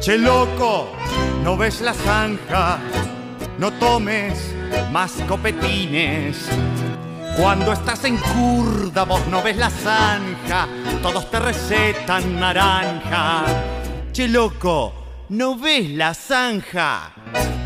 Che loco, ¿no ves la zanja? No tomes más copetines. Cuando estás en curda vos no ves la zanja, todos te recetan naranja. Che loco, ¿no ves la zanja?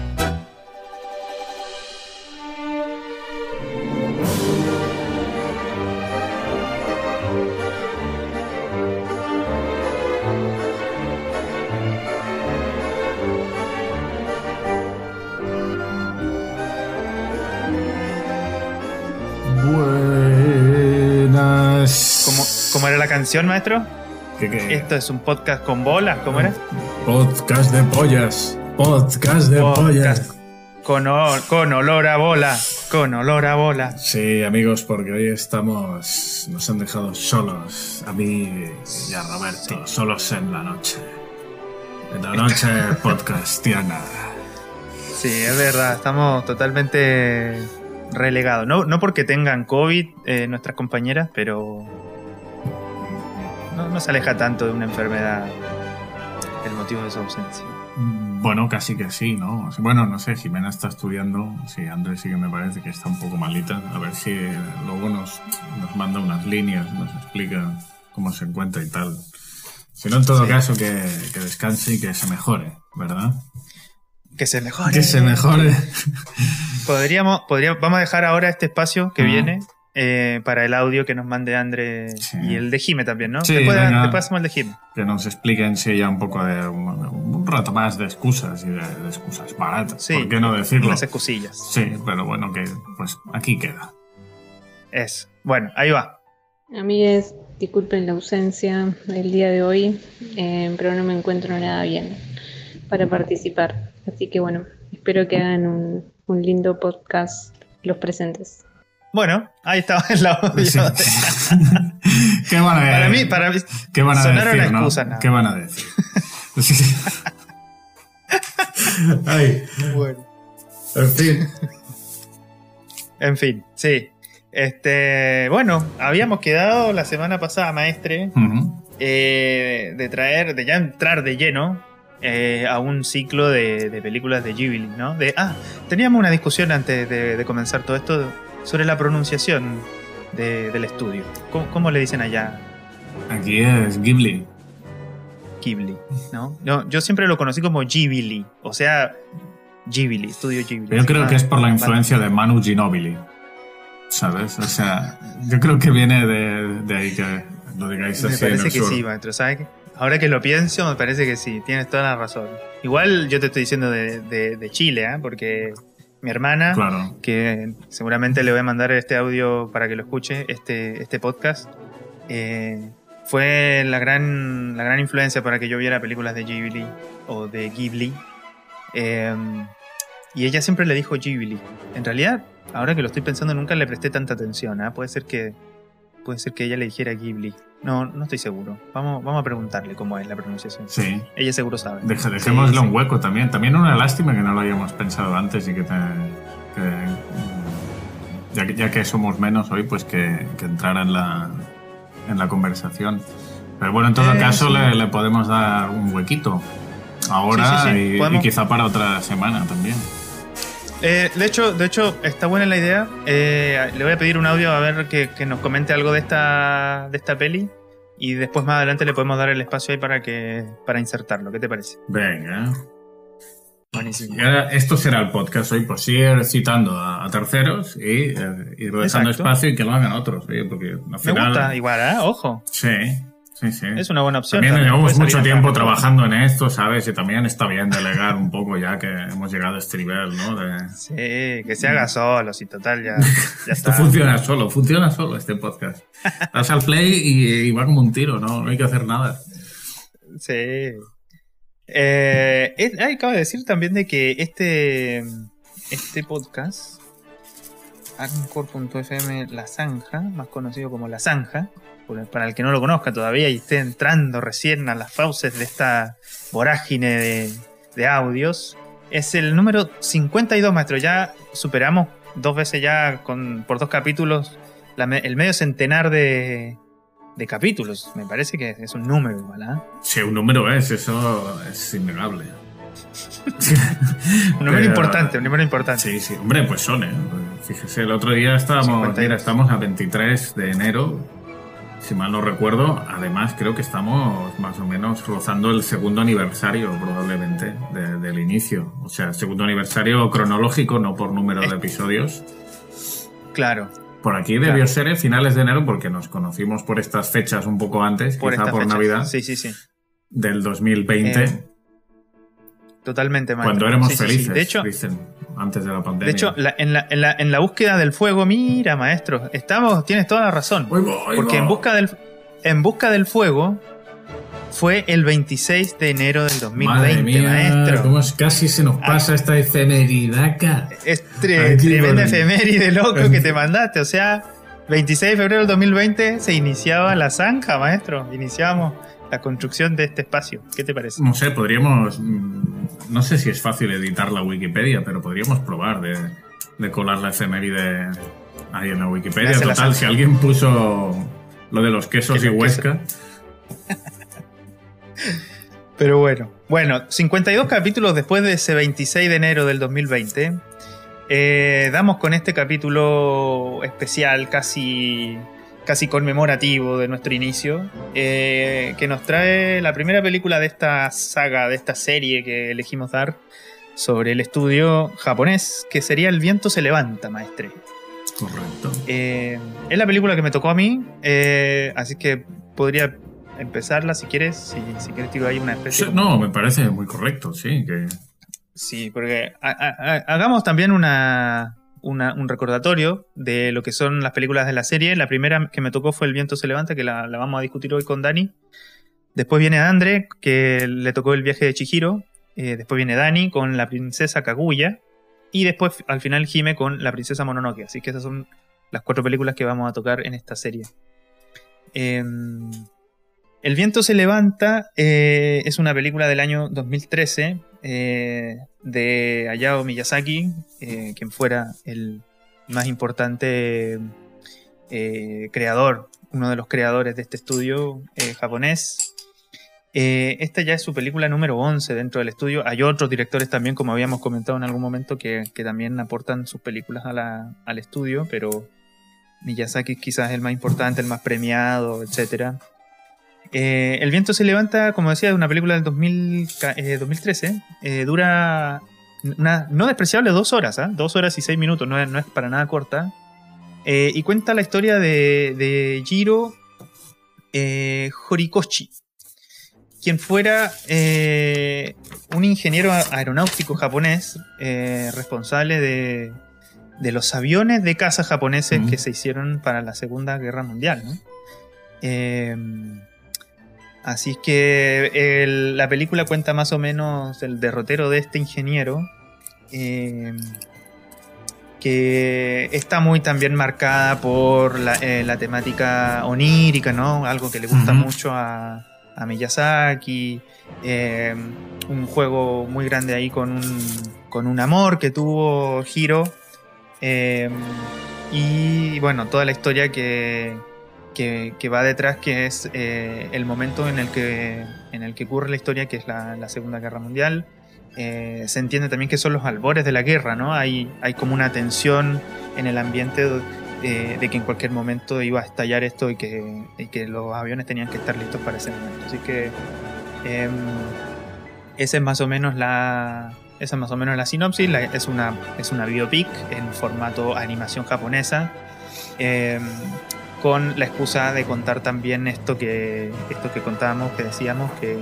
Canción, maestro? ¿Qué, qué? Esto es un podcast con bolas, ¿cómo era? Podcast de pollas. Podcast de Podcast pollas. Con olor a bola, con olor a bola. Sí, amigos, porque hoy estamos. Nos han dejado solos. A mí y a Roberto. Solos en la noche. En la noche podcastiana. Sí, es verdad, estamos totalmente relegados. No, no porque tengan COVID eh, nuestras compañeras, pero no, no se aleja tanto de una enfermedad el motivo de su ausencia. Bueno, casi que sí, ¿no? Bueno, no sé, Jimena está estudiando. Sí, Andrés sí que me parece que está un poco malita. A ver si luego nos, nos manda unas líneas, nos explica cómo se encuentra y tal. Si no, en todo Sí. caso, que, que descanse y que se mejore, ¿verdad? Que se mejore. Que se mejore. Podríamos, podríamos, vamos a dejar ahora este espacio que viene eh, para el audio que nos mande Andre Sí. y el de Jime también, ¿no? Sí, después, venga. después hacemos el de Jime. Que nos expliquen si ya un poco de un, un rato más de excusas y de, de excusas baratas. Sí, ¿Por qué no decirlo? Unas excusillas. Sí, pero bueno, que pues aquí queda. Eso. Bueno, ahí va. Amigues, disculpen la ausencia del día de hoy, eh, pero no me encuentro nada bien para participar. Así que bueno, espero que hagan un, un lindo podcast los presentes. Bueno, ahí estaba el audio. Sí. ¿Qué van a Para mí, para mí, ¿Qué van a sonaron decir? excusas. ¿Qué van a decir? Ay, bueno. en fin. En fin, sí. Este, bueno, habíamos quedado la semana pasada, maestre, eh, de traer, de ya entrar de lleno eh, a un ciclo de, de películas de Ghibli, ¿no? De, ah, teníamos una discusión antes de, de comenzar todo esto sobre la pronunciación de- del estudio. ¿Cómo, cómo le dicen allá Aquí es Ghibli. Ghibli? ¿no? No, yo siempre lo conocí como Ghibli, o sea, Ghibli, estudio Ghibli. Yo creo Ah, que es por la influencia de Manu Ginobili. ¿Sabes? O sea, yo creo que viene de, de ahí que lo digáis Me así en parece el que sur. sí, maestro. ¿sabes? Ahora que lo pienso, me parece que sí. Tienes toda la razón. Igual yo te estoy diciendo de, de- de Chile, ¿eh? porque mi hermana, Claro. que seguramente le voy a mandar este audio para que lo escuche, este, este podcast, eh, fue la gran, la gran influencia para que yo viera películas de Ghibli o de Ghibli. Eh, y ella siempre le dijo Ghibli. En realidad, ahora que lo estoy pensando, nunca le presté tanta atención. ¿ah? Puede ser que puede ser que ella le dijera Ghibli. No, no estoy seguro. Vamos, vamos a preguntarle cómo es la pronunciación. Sí. Ella seguro sabe. Deja- dejémosle Sí, un hueco también. También una lástima que no lo hayamos pensado antes y que, te- que, ya, que- ya que somos menos hoy, pues que, que entrara en la, en la conversación. Pero bueno, en todo Eh, caso sí. le, le podemos dar un huequito ahora. Y, y quizá para otra semana también. Eh, de hecho, de hecho, está buena la idea. Eh, le voy a pedir un audio a ver que, que nos comente algo de esta, de esta peli. Y después más adelante le podemos dar el espacio ahí para que para insertarlo. ¿Qué te parece? Venga. Buenísimo. Y ahora esto será el podcast hoy, pues sigue citando a, a terceros y eh, ir dejando Exacto. espacio y que lo hagan otros, oye, porque al Me final... gusta, igual, ¿eh? Ojo. Sí, sí, sí. Es una buena opción. También llevamos mucho tiempo acá. trabajando en esto, ¿sabes? Y también está bien delegar un poco ya que hemos llegado a este nivel, ¿no? De- Sí, que se haga solo, si total ya, ya Esto funciona solo, funciona solo este podcast. Das al play y, y va como un tiro, ¿no? No hay que hacer nada. Sí. Eh, es- ah, acaba de decir también de que este, este podcast, Anchor.fm La Zanja, más conocido como La Zanja, para el que no lo conozca todavía y esté entrando recién a las fauces de esta vorágine de, audios, es el número 52, maestro. Ya superamos dos veces ya con, por dos capítulos el medio centenar de, capítulos. Me parece que es un número igual, ¿ah? Sí, un número es, eso es innegable. un número Pero- importante, un número importante. Sí, sí, hombre, pues son, ¿eh? Fíjese, el otro día estábamos, 52. mira, estamos a 23 de enero, si mal no recuerdo. Además, creo que estamos más o menos rozando el segundo aniversario, probablemente, de- del inicio. O sea, segundo aniversario cronológico, no por número de episodios. Claro. Por aquí debió ser en finales de enero, porque nos conocimos por estas fechas un poco antes, Por quizá por. Navidad Sí, sí, sí. del 2020, Eh, Totalmente, maestro. cuando éramos Sí, sí, sí. felices, De hecho, dicen, antes de la pandemia. de hecho la- en, la, en, la, en la búsqueda del fuego, mira, maestro, estamos, tienes toda la razón. Va, ahí Porque va. en busca del en busca del fuego fue el 26 de enero del 2020, Madre mía, maestro. cómo es- casi se nos pasa esta efemeridaca. Es tre- tremenda bonito. efeméride loco que te mandaste. O sea, 26 de febrero del 2020 se iniciaba la zanja, maestro. Iniciábamos la construcción de este espacio. ¿Qué te parece? No sé, podríamos. mm, No sé si es fácil editar la Wikipedia, pero podríamos probar de, de colar la efeméride ahí en la Wikipedia. Total, si alguien puso lo de los quesos Que y Huesca. Pero bueno. Bueno, 52 capítulos después de ese 26 de enero del 2020. eh, damos con este capítulo especial, casi, casi conmemorativo de nuestro inicio, eh, que nos trae la primera película de esta saga, de esta serie que elegimos dar sobre el estudio japonés, que sería El viento se levanta, maestre. Correcto. Eh, es la película que me tocó a mí, eh, así que podría empezarla si quieres, si, si quieres tiro ahí una especie Sí, como- no, me parece muy correcto, sí. Que, Sí, porque ha- ha- ha- hagamos también una, un recordatorio de lo que son las películas de la serie. La primera que me tocó fue El viento se levanta, que la, la vamos a discutir hoy con Dani. Después viene Andre, que le tocó El viaje de Chihiro. Eh, después viene Dani con La princesa Kaguya. Y después al final Jime con La princesa Mononoke. Así que esas son las cuatro películas que vamos a tocar en esta serie. Em, el viento se levanta eh, es una película del año 2013 eh, de Hayao Miyazaki, eh, quien fuera el más importante eh, creador, uno de los creadores de este estudio japonés. Esta ya es su película número 11 dentro del estudio. Hay otros directores también, como habíamos comentado en algún momento, que, que también aportan sus películas al estudio, pero Miyazaki quizás es el más importante, el más premiado, etcétera. Eh, el viento se levanta, como decía, de una película del 2000 ca- eh, 2013. eh, dura una no despreciable dos horas, ¿ah? dos horas y seis minutos, no es, no es para nada corta. Eh, y cuenta la historia de, de Jiro eh, Horikoshi, quien fuera un ingeniero aeronáutico japonés responsable de, de los aviones de caza japoneses Mm. que se hicieron para la Segunda Guerra Mundial. ¿no? Así es que el- la película cuenta más o menos el derrotero de este ingeniero. eh, que está muy también marcada por la, eh, la temática onírica, ¿no? Algo que le gusta mucho a, a Miyazaki. eh, un juego muy grande ahí con un, con un amor que tuvo Hiro. eh, y bueno, toda la historia que, que, va detrás, que es eh, el momento en el que, en el que ocurre la historia, que es la, Segunda Guerra Mundial. Eh, se entiende también que son los albores de la guerra, ¿no? Hay, hay como una tensión en el ambiente de que en cualquier momento iba a estallar esto y que, y que los aviones tenían que estar listos para ese momento. Así que em, esa es más o menos la, esa es más o menos la sinopsis. Es, una, es una biopic en formato animación japonesa. em, con la excusa de contar también esto que, esto que contábamos, que decíamos, que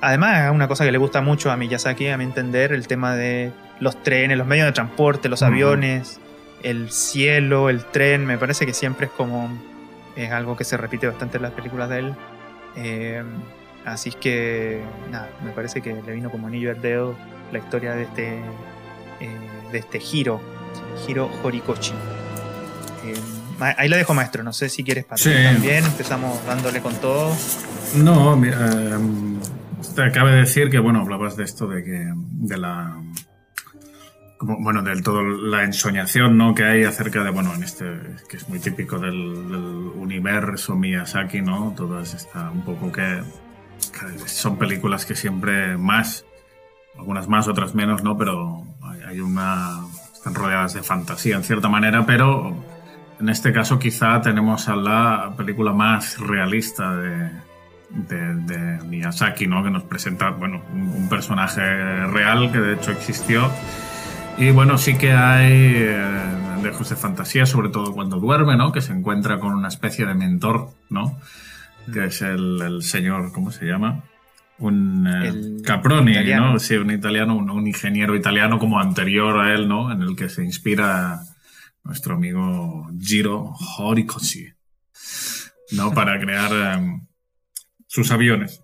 además es una cosa que le gusta mucho a Miyazaki, a mi entender, el tema de los trenes, los medios de transporte, los aviones, el cielo, el tren, me parece que siempre es como, es algo que se repite bastante en las películas de él. Eh, así es que, nada, me parece que le vino como anillo al dedo la historia de este, eh, de este Hiro, Hiro Horikoshi. Eh, ahí la dejo, maestro. No sé si quieres pasar Sí. también. Empezamos dándole con todo. No, eh, te acaba de decir que, bueno, hablabas de esto de que, de la, como, bueno, del todo la ensoñación ¿no? que hay acerca de, bueno, en este, que es muy típico del, universo Miyazaki, ¿no? Todas está un poco que, son películas que siempre más, algunas más, otras menos, ¿no? Pero hay, una, están rodeadas de fantasía en cierta manera, pero en este caso quizá tenemos a la película más realista de, de, Miyazaki, ¿no? Que nos presenta, bueno, un personaje real que de hecho existió y bueno, sí que hay eh, lejos de fantasía, sobre todo cuando duerme, ¿no? Que se encuentra con una especie de mentor, ¿no? Que es el, señor, ¿cómo se llama? Un eh, Caproni, ¿no? Sí, un italiano, un, ingeniero italiano como anterior a él, ¿no? En el que se inspira nuestro amigo Giro Horikoshi, ¿no? Para crear em, sus aviones.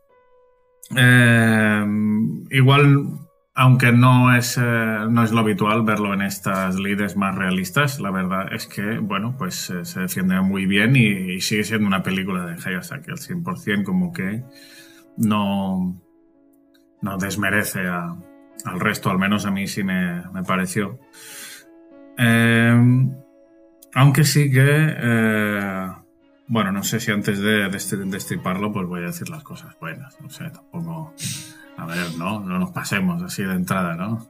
Em, igual aunque no es, eh, no es lo habitual verlo en estas líderes más realistas, la verdad es que, bueno, pues eh, se defiende muy bien y, sigue siendo una película de Hayasaki al 100%, como que no, no desmerece al resto, al menos a mí sí me, me pareció. Eh, aunque sí que, bueno, no sé si antes de, de destriparlo, pues voy a decir las cosas buenas, no sé, tampoco... A ver, no, no nos pasemos así de entrada, ¿no?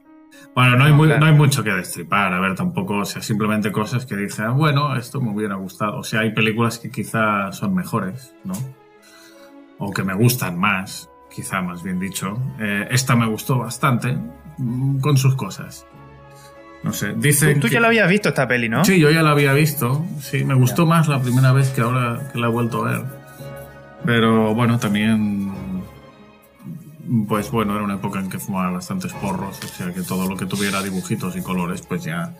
Bueno, no hay, no hay mucho que destripar, a ver, tampoco, o sea, simplemente cosas que dije, ah, bueno, esto me hubiera gustado. O sea, hay películas que quizá son mejores, ¿no? O que me gustan más, quizá más bien dicho. Eh, esta me gustó bastante, mm, con sus cosas. No sé. Tú, ya la habías visto esta peli, ¿no? Sí, yo ya la había visto. Sí, me gustó más la primera vez que ahora que la he vuelto a ver. Pero bueno, también pues bueno, era una época en que fumaba bastantes porros, o sea que todo lo que tuviera dibujitos y colores, pues ya,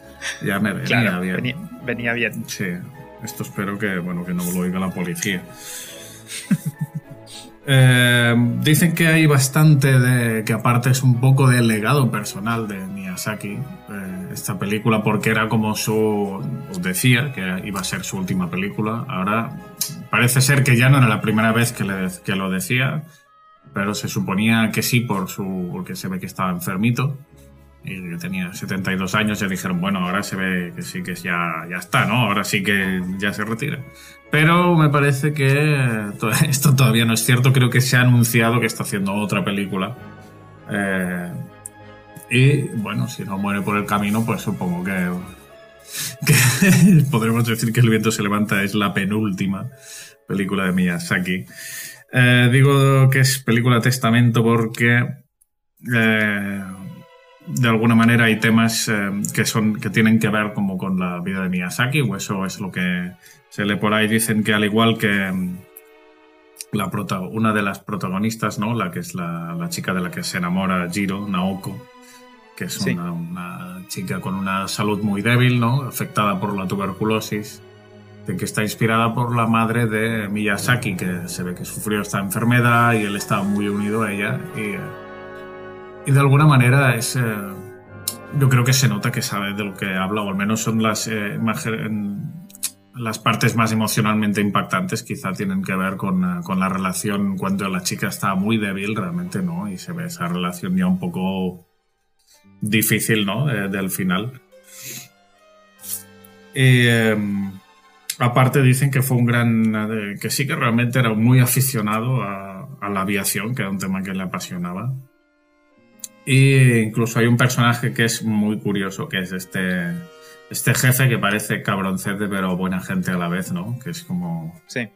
ya me venía bien. Venía, bien. Sí, esto espero que, bueno, que no lo oiga la policía. Eh, dicen que hay bastante de. que aparte es un poco del legado personal de Miyazaki, esta película, porque era como su. decía que iba a ser su última película. Ahora parece ser que ya no era la primera vez que, le, que lo decía pero se suponía que sí por su, porque se ve que estaba enfermito y que tenía 72 años, ya dijeron, bueno, ahora se ve que sí que ya, ya está, ¿no? Ahora sí que ya se retira. Pero me parece que esto todavía no es cierto, creo que se ha anunciado que está haciendo otra película. Eh, y bueno, si no muere por el camino, pues supongo que, podremos decir que El viento se levanta es la penúltima película de Miyazaki. Eh, digo que es película testamento porque eh, de alguna manera hay temas eh, que son que tienen que ver como con la vida de Miyazaki o eso es lo que se lee por ahí dicen que al igual que mm, la una de las protagonistas no la que es la, chica de la que se enamora Jiro Naoko que es una, una, chica con una salud muy débil no afectada por la tuberculosis de que está inspirada por la madre de Miyazaki, que se ve que sufrió esta enfermedad y él estaba muy unido a ella. Y, de alguna manera es, eh, yo creo que se nota que sabe de lo que habla, o al menos son las, eh, las partes más emocionalmente impactantes, quizá tienen que ver con, eh, con, la relación cuando la chica está muy débil, realmente no, y se ve esa relación ya un poco difícil, ¿no? del final. Em, Aparte dicen que fue un gran, eh, que sí que realmente era muy aficionado a, la aviación, que era un tema que le apasionaba. Y incluso hay un personaje que es muy curioso, que es este, este jefe que parece cabroncete pero buena gente a la vez, ¿no? Que es como... Sí.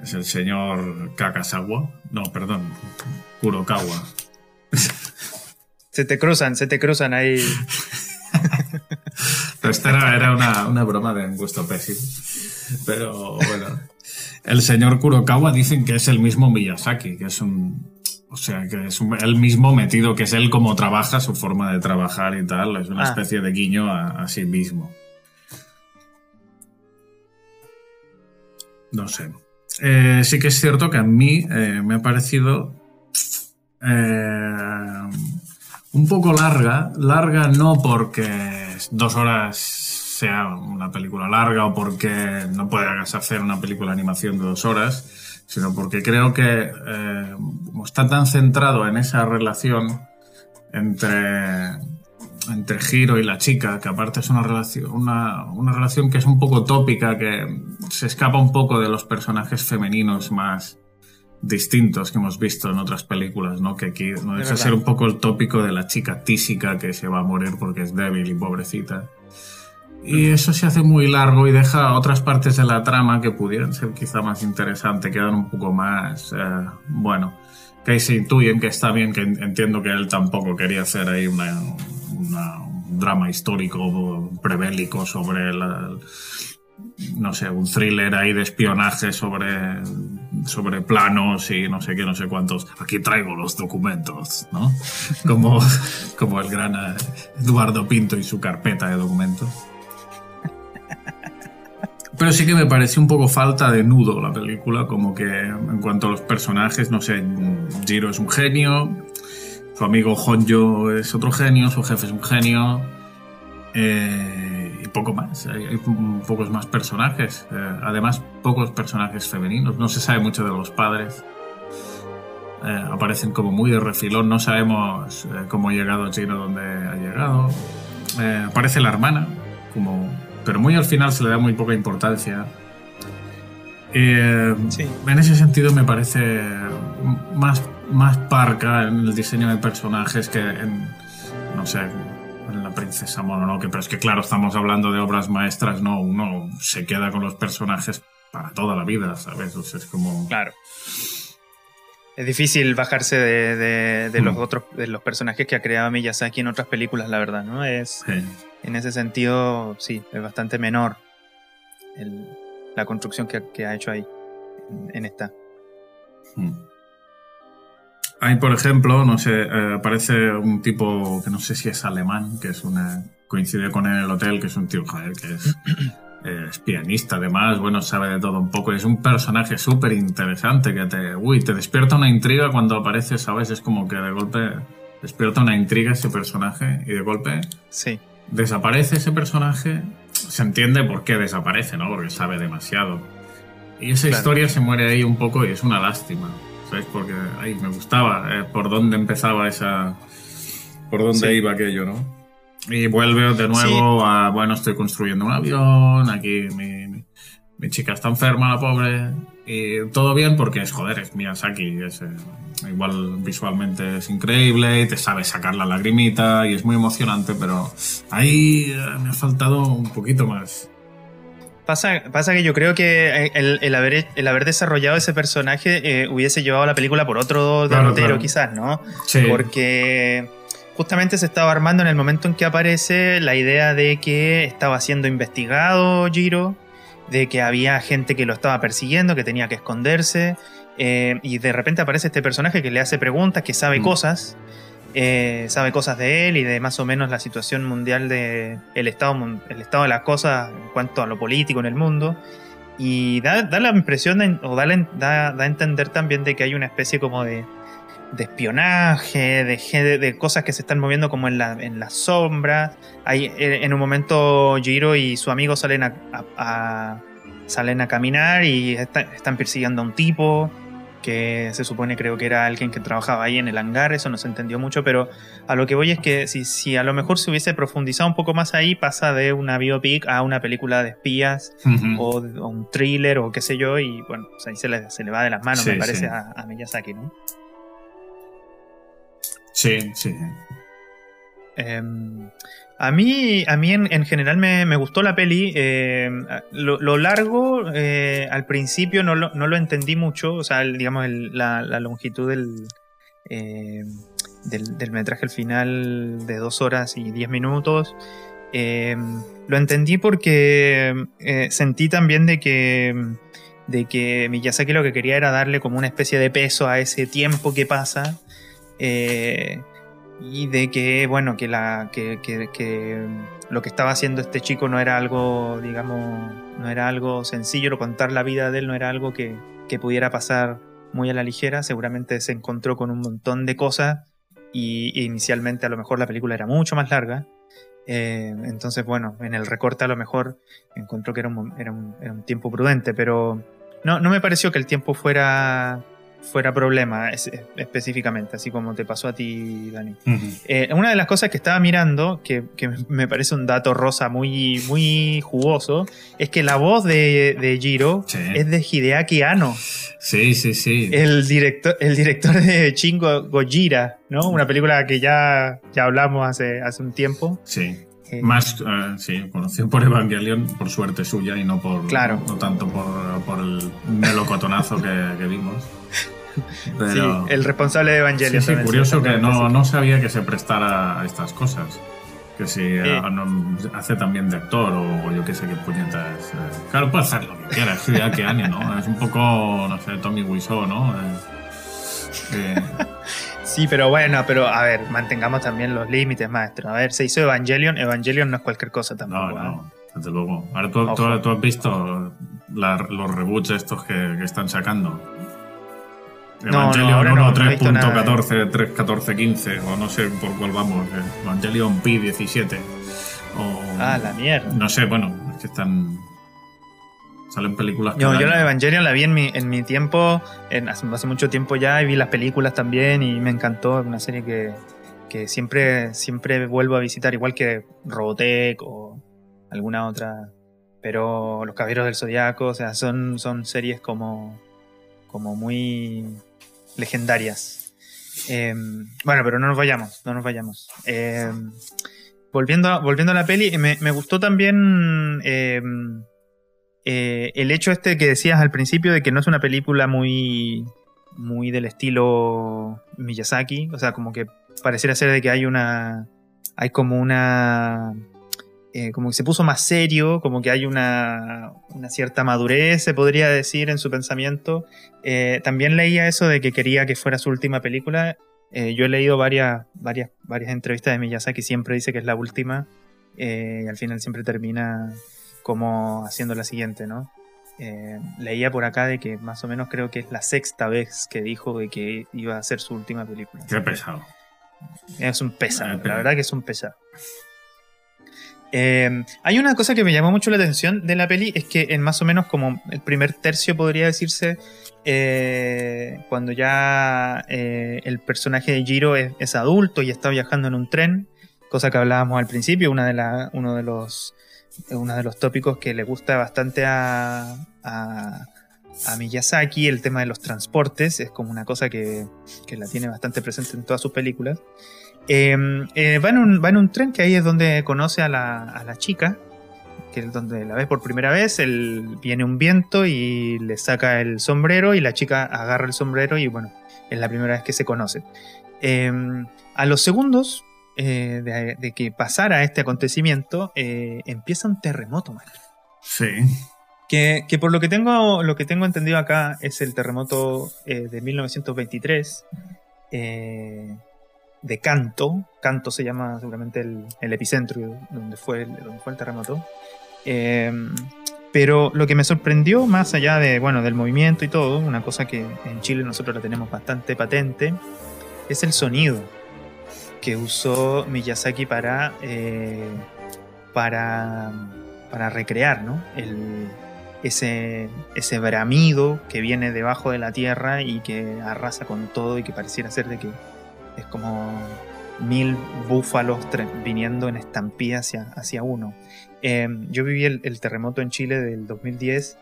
Es el señor Kakasawa. No, perdón. Kurokawa. Se te cruzan, se te cruzan ahí. esta era, una, broma de gusto pésimo. Pero bueno. El señor Kurokawa dicen que es el mismo Miyazaki, que es un. O sea, que es el mismo metido, que es él como trabaja, su forma de trabajar y tal. Es una ah. especie de guiño a, sí mismo. No sé. Eh, sí que es cierto que a mí eh, me ha parecido eh, un poco larga. Larga no porque dos horas sea una película larga o porque no puedas hacer una película de animación de dos horas, sino porque creo que eh, está tan centrado en esa relación entre entre Giro y la chica, que aparte es una relación, una, una relación que es un poco tópica, que se escapa un poco de los personajes femeninos más distintos que hemos visto en otras películas, ¿no? Que aquí no deja ser un poco el tópico de la chica tísica que se va a morir porque es débil y pobrecita. Y eso se hace muy largo y deja otras partes de la trama que pudieran ser quizá más interesantes, quedan un poco más, eh, bueno, que ahí se intuyen que está bien, que entiendo que él tampoco quería hacer ahí una, un drama histórico prebélico sobre la, no sé, un thriller ahí de espionaje sobre, sobre planos y no sé qué, no sé cuántos. Aquí traigo los documentos, ¿no? Como, como el gran eh, Eduardo Pinto y su carpeta de documentos. Pero sí que me pareció un poco falta de nudo la película, como que en cuanto a los personajes, no sé, Jiro es un genio, su amigo Honjo es otro genio, su jefe es un genio, eh, y poco más, hay, pocos más personajes, eh, además pocos personajes femeninos, no se sabe mucho de los padres. Eh, aparecen como muy de refilón, no sabemos cómo ha llegado Jiro donde ha llegado. aparece la hermana, como pero muy al final se le da muy poca importancia. Eh, en ese sentido me parece más, más parca en el diseño de personajes que en, no sé, Princesa Mononoke, pero es que claro, estamos hablando de obras maestras, no, uno se queda con los personajes para toda la vida, ¿sabes? es como... Claro. Es difícil bajarse de, de, los mm. otros de los personajes que ha creado Miyazaki en otras películas, la verdad, ¿no? Es, en ese sentido, sí, es bastante menor la construcción que, ha hecho ahí, en, esta. Hmm. Hay, por ejemplo, no sé, eh, aparece un tipo que no sé si es alemán, que es una. coincide con él en el hotel, que es un tío, joder, que es. es pianista además, bueno, sabe de todo un poco. Es un personaje súper interesante que te, uy, te despierta una intriga cuando aparece, ¿sabes? Es como que de golpe despierta una intriga ese personaje y de golpe sí desaparece ese personaje, se entiende por qué desaparece, ¿no? Porque sabe demasiado. Y esa historia se muere ahí un poco y es una lástima, ¿sabes? Porque ahí me gustaba eh, por dónde empezaba esa... por dónde iba aquello, ¿no? Y vuelve de nuevo a, bueno, estoy construyendo un avión, aquí mi, mi chica está enferma, la pobre, y todo bien porque es, joder, es Miyazaki, es, eh, igual visualmente es increíble y te sabe sacar la lagrimita y es muy emocionante, pero ahí eh, me ha faltado un poquito más. Pasa, pasa que yo creo que el, haber, el haber desarrollado ese personaje eh, hubiese llevado la película por otro derrotero quizás, ¿no? Sí. Porque justamente se estaba armando en el momento en que aparece la idea de que estaba siendo investigado Giro de que había gente que lo estaba persiguiendo, que tenía que esconderse, eh, y de repente aparece este personaje que le hace preguntas, que sabe mm. cosas, eh, sabe cosas de él y de más o menos la situación mundial de el estado, el estado de las cosas en cuanto a lo político en el mundo. Y da, la impresión, o da, da, da a entender también de que hay una especie como de, de espionaje, de, de, cosas que se están moviendo como en la, en la sombra. Hay, eh, en un momento Giro y su amigo salen a, salen a caminar y están persiguiendo a un tipo que se supone creo que era alguien que trabajaba ahí en el hangar, eso no se entendió mucho, pero a lo que voy es que si, si a lo mejor se hubiese profundizado un poco más ahí, pasa de una biopic a una película de espías o, un thriller o qué sé yo, y bueno, pues ahí se le, se le va de las manos, me parece, a, a Miyazaki, ¿no? Sí, sí. Em, a mí, a mí en, general me, gustó la peli. Em, lo, largo, eh, al principio no lo, entendí mucho. O sea, digamos, la, longitud em, del, del, metraje al final de dos horas y diez minutos. lo entendí porque eh, sentí también de que, de que Miyazaki lo que quería era darle como una especie de peso a ese tiempo que pasa eh, y de que, bueno, que, la, que, que, lo que estaba haciendo este chico no era algo, digamos, no era algo sencillo, contar la vida de él no era algo que, que pudiera pasar muy a la ligera, seguramente se encontró con un montón de cosas y, inicialmente a lo mejor la película era mucho más larga. Eh, entonces, bueno, en el recorte a lo mejor encontró que era un, era un, era un tiempo prudente, pero no, no me pareció que el tiempo fuera fuera problema específicamente, así como te pasó a ti, Dani. Eh, una de las cosas que estaba mirando, que, me parece un dato rosa muy, muy jugoso, es que la voz de, de Jiro es de Hideaki Anno. Sí, sí, sí. El director, el director de Chingo Gojira, ¿no? Una película que ya, ya hablamos hace, hace un tiempo. Sí. Eh, Más, uh, sí, conocido por Evangelion, por suerte suya y no por claro. no tanto por, por el melocotonazo que, que vimos. Sí, el responsable de Evangelion. Sí, sí curioso que no, no, sabía que se prestara a estas cosas. Que si eh, hace también de actor o, yo qué sé qué puñetas. Eh, claro, puede hacer lo que quiera, es ya que Anya, ¿no? Es un poco, no sé, Tommy Wiseau, ¿no? Eh, sí, pero bueno, pero a ver, mantengamos también los límites, maestro. A ver, se hizo Evangelion, Evangelion no es cualquier cosa tampoco. No, no, desde luego. Ahora tú, tú, has visto los reboots estos que, que están sacando. Evangelion no, 3.14, 3.14.15 o no sé por cuál vamos. Evangelion Pi 17. O, ah, la mierda. No sé, bueno, es que están. Salen películas. No, yo la Evangelion la vi en mi, en mi tiempo, en, hace, mucho tiempo ya, y vi las películas también y me encantó. Es una serie que, que siempre, siempre vuelvo a visitar, igual que Robotech o alguna otra. Pero Los Caballeros del Zodiaco, o sea, son, son series como, como muy legendarias. Em, bueno, pero no nos vayamos, no nos vayamos. Em, volviendo, a, volviendo a la peli, me, gustó también em, eh, el hecho este que decías al principio de que no es una película muy, muy del estilo Miyazaki, o sea, como que pareciera ser de que hay una, hay como una eh, como que se puso más serio, como que hay una, cierta madurez, se podría decir, en su pensamiento. Eh, también leía eso de que quería que fuera su última película. Eh, yo he leído varias, varias, varias entrevistas de Miyazaki, siempre dice que es la última, y al final siempre termina como haciendo la siguiente, ¿no? leía por acá de que más o menos creo que es la sexta vez que dijo de que iba a ser su última película. Qué pesado. Es un pesado, la verdad que es un pesado. Eh, hay una cosa que me llamó mucho la atención de la peli, es que en más o menos como el primer tercio podría decirse, eh, cuando ya eh, el personaje de Jiro es, adulto y está viajando en un tren, cosa que hablábamos al principio, una de uno, de los, tópicos que le gusta bastante a, Miyazaki, el tema de los transportes, es como una cosa que la tiene bastante presente en todas sus películas. Em, eh, va, en un, va, en un, tren que ahí es donde conoce a la, a la chica, que es donde la ve por primera vez. Él, viene un viento y le saca el sombrero y la chica agarra el sombrero y bueno, es la primera vez que se conocen. Em, a los segundos eh, de, que pasara este acontecimiento, eh, empieza un terremoto, man. Sí. Que, que, por lo que tengo, lo que tengo entendido acá es el terremoto de 1923. Eh, de Canto. Canto se llama seguramente el, epicentro donde fue el, donde fue el terremoto. Eh, pero lo que me sorprendió, más allá de, bueno, del movimiento y todo, una cosa que en Chile nosotros la tenemos bastante patente, es el sonido que usó Miyazaki para, eh, para, para recrear ¿no? el, ese, ese bramido que viene debajo de la tierra y que arrasa con todo y que pareciera ser de que es como mil búfalos viniendo en estampida hacia, hacia uno. Em, yo viví el, terremoto en Chile del 2010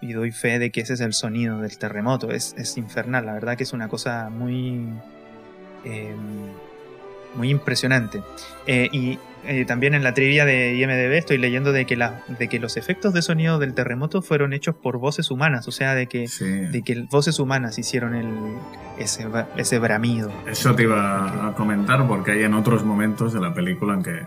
y, doy fe de que ese es el sonido del terremoto. Es, es infernal, la verdad que es una cosa muy, em, muy impresionante. Eh, y eh, también en la trivia de IMDB estoy leyendo de que, la, de que los efectos de sonido del terremoto fueron hechos por voces humanas, o sea, de que, de que voces humanas hicieron el, ese, ese bramido. Eso te iba a comentar porque hay en otros momentos de la película en que...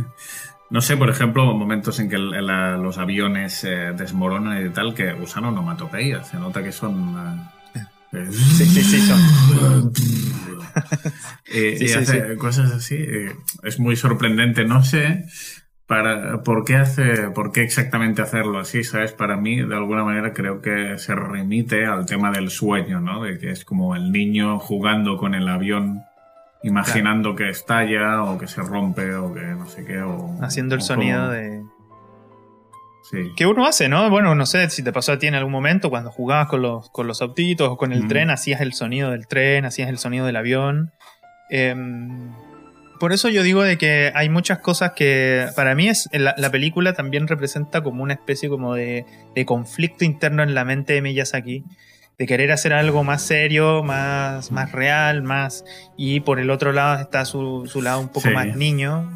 no sé, por ejemplo, momentos en que los aviones eh, desmoronan y tal, que usan onomatopeyas. Se nota que son... Sí, sí, sí, son. Eh, y hace cosas así. Eh, es muy sorprendente. No sé para, por qué hace, por qué exactamente hacerlo así, ¿sabes? Para mí, de alguna manera, creo que se remite al tema del sueño, ¿no? De que es como el niño jugando con el avión, imaginando que estalla o que se rompe o que no sé qué. O, Haciendo el sonido de. Sí. que uno hace, ¿no? Bueno, no sé si te pasó a ti en algún momento cuando jugabas con los, con los autitos o con el Mm. tren, hacías el sonido del tren, hacías el sonido del avión. Em, por eso yo digo de que hay muchas cosas que para mí es la, la película también representa como una especie como de, de conflicto interno en la mente de Miyazaki de querer hacer algo más serio, más, más real, más y por el otro lado está su, su lado un poco Sí. más niño,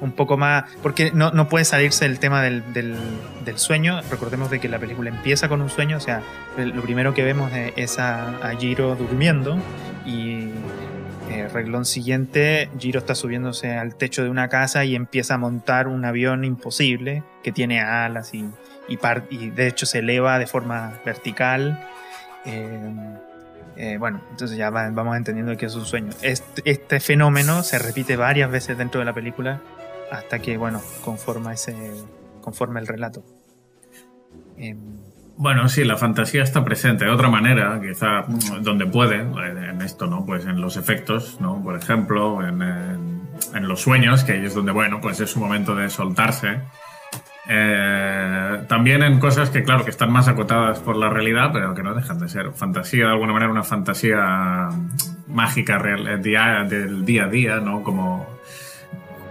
un poco más porque no, no puede salirse del tema del, del- sueño. Recordemos de que la película empieza con un sueño, o sea, el- lo primero que vemos es- a, Jiro durmiendo y eh, reglón siguiente, Jiro está subiéndose al techo de una casa y empieza a montar un avión imposible que tiene alas y, y, par- y de hecho se eleva de forma vertical. Eh, eh, bueno, entonces ya va- vamos entendiendo que es un sueño. Este, este fenómeno se repite varias veces dentro de la película hasta que, bueno, conforma ese conforma el relato. Em, Bueno, sí, la fantasía está presente. De otra manera, quizá donde puede, en esto, ¿no? Pues en los efectos, ¿no? Por ejemplo, en, en- los sueños, que ahí es donde, bueno, pues es un momento de soltarse. Eh, también en cosas que, claro, que están más acotadas por la realidad, pero que no dejan de ser fantasía, de alguna manera, una fantasía mágica real, eh, del día a día, ¿no? Como,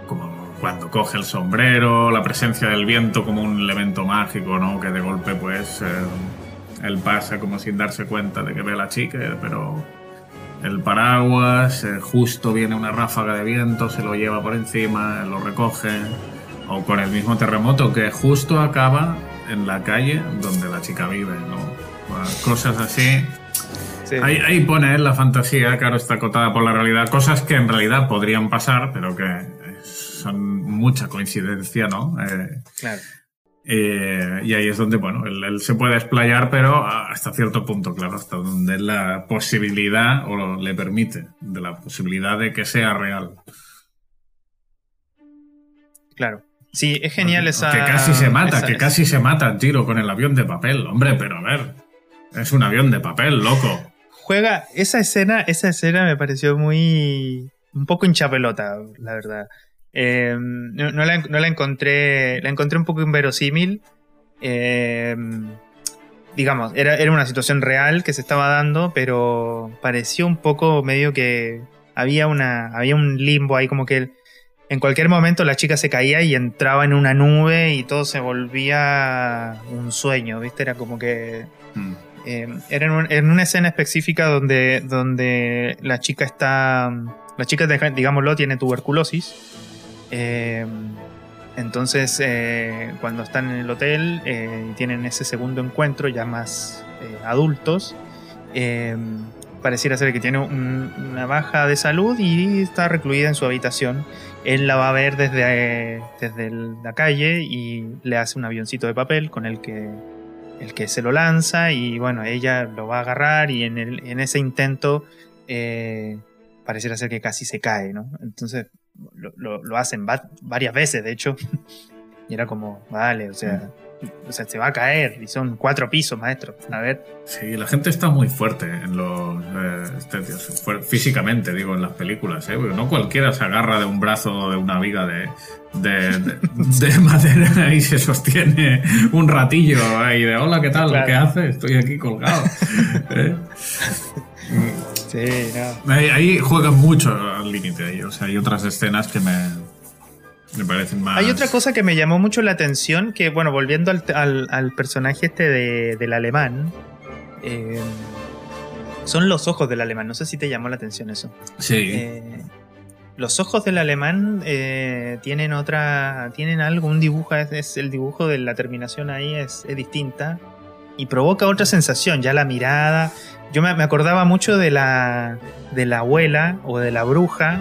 como cuando coge el sombrero, la presencia del viento como un elemento mágico, ¿no? Que de golpe, pues, eh, él pasa como sin darse cuenta de que ve a la chica, pero el paraguas, eh, justo viene una ráfaga de viento, se lo lleva por encima, lo recoge, o con el mismo terremoto que justo acaba en la calle donde la chica vive, ¿no? Bueno, Cosas así. sí. Ahí, ahí pone la fantasía, claro, está acotada por la realidad. Cosas que en realidad podrían pasar, pero que son mucha coincidencia, ¿no? Eh, Claro. eh, y ahí es donde, bueno, él, él se puede explayar, pero hasta cierto punto, claro, hasta donde la posibilidad o lo- le permite, de la posibilidad de que sea real. Claro. Sí, es genial esa. Que casi se mata, esa- que casi se mata el tiro con el avión de papel. Hombre, pero a ver, es un avión de papel, loco. Juega. Esa escena, esa escena me pareció muy. un poco hincha pelota, la verdad. Eh, no, no la, no la encontré. La encontré un poco inverosímil. Eh, digamos, era, era una situación real que se estaba dando, pero pareció un poco medio que había una. había un limbo ahí, como que en cualquier momento la chica se caía y entraba en una nube y todo se volvía un sueño, ¿viste? Era como que. Mm. eh, era en, un- en una escena específica donde, donde la chica está. La chica, digámoslo, tiene tuberculosis. Eh, entonces, eh, cuando están en el hotel eh, y tienen ese segundo encuentro, ya más adultos, pareciera ser que tiene un- una baja de salud y está recluida en su habitación. Él la va a ver desde, desde la calle y le hace un avioncito de papel con el que, el que se lo lanza y bueno, ella lo va a agarrar y en, en ese intento pareciera ser que casi se cae, ¿no? Entonces lo, lo- hacen va- varias veces, de hecho, y era como, vale, o sea, o sea, se va a caer y son cuatro pisos, maestro. A ver, Sí, la gente está muy fuerte en los eh, este, físicamente, digo, en las películas, ¿eh? Porque no cualquiera se agarra de un brazo de una viga de, de, de- de madera y se sostiene un ratillo ahí de hola, ¿qué tal? Claro. ¿Qué hace? Estoy aquí colgado. ¿Eh? sí, no. Ahí, ahí juegan mucho al límite ahí. O sea, hay otras escenas que me, me parecen más. Hay otra cosa que me llamó mucho la atención, que bueno, volviendo al, al- al personaje este de- del alemán, eh, son los ojos del alemán. No sé si te llamó la atención eso. Sí. Eh, los ojos del alemán eh, tienen otra, tienen algo, un dibujo, es, es el dibujo de la terminación ahí es, es distinta y provoca otra sensación, ya la mirada. Yo me, me acordaba mucho de la, de la abuela o de la bruja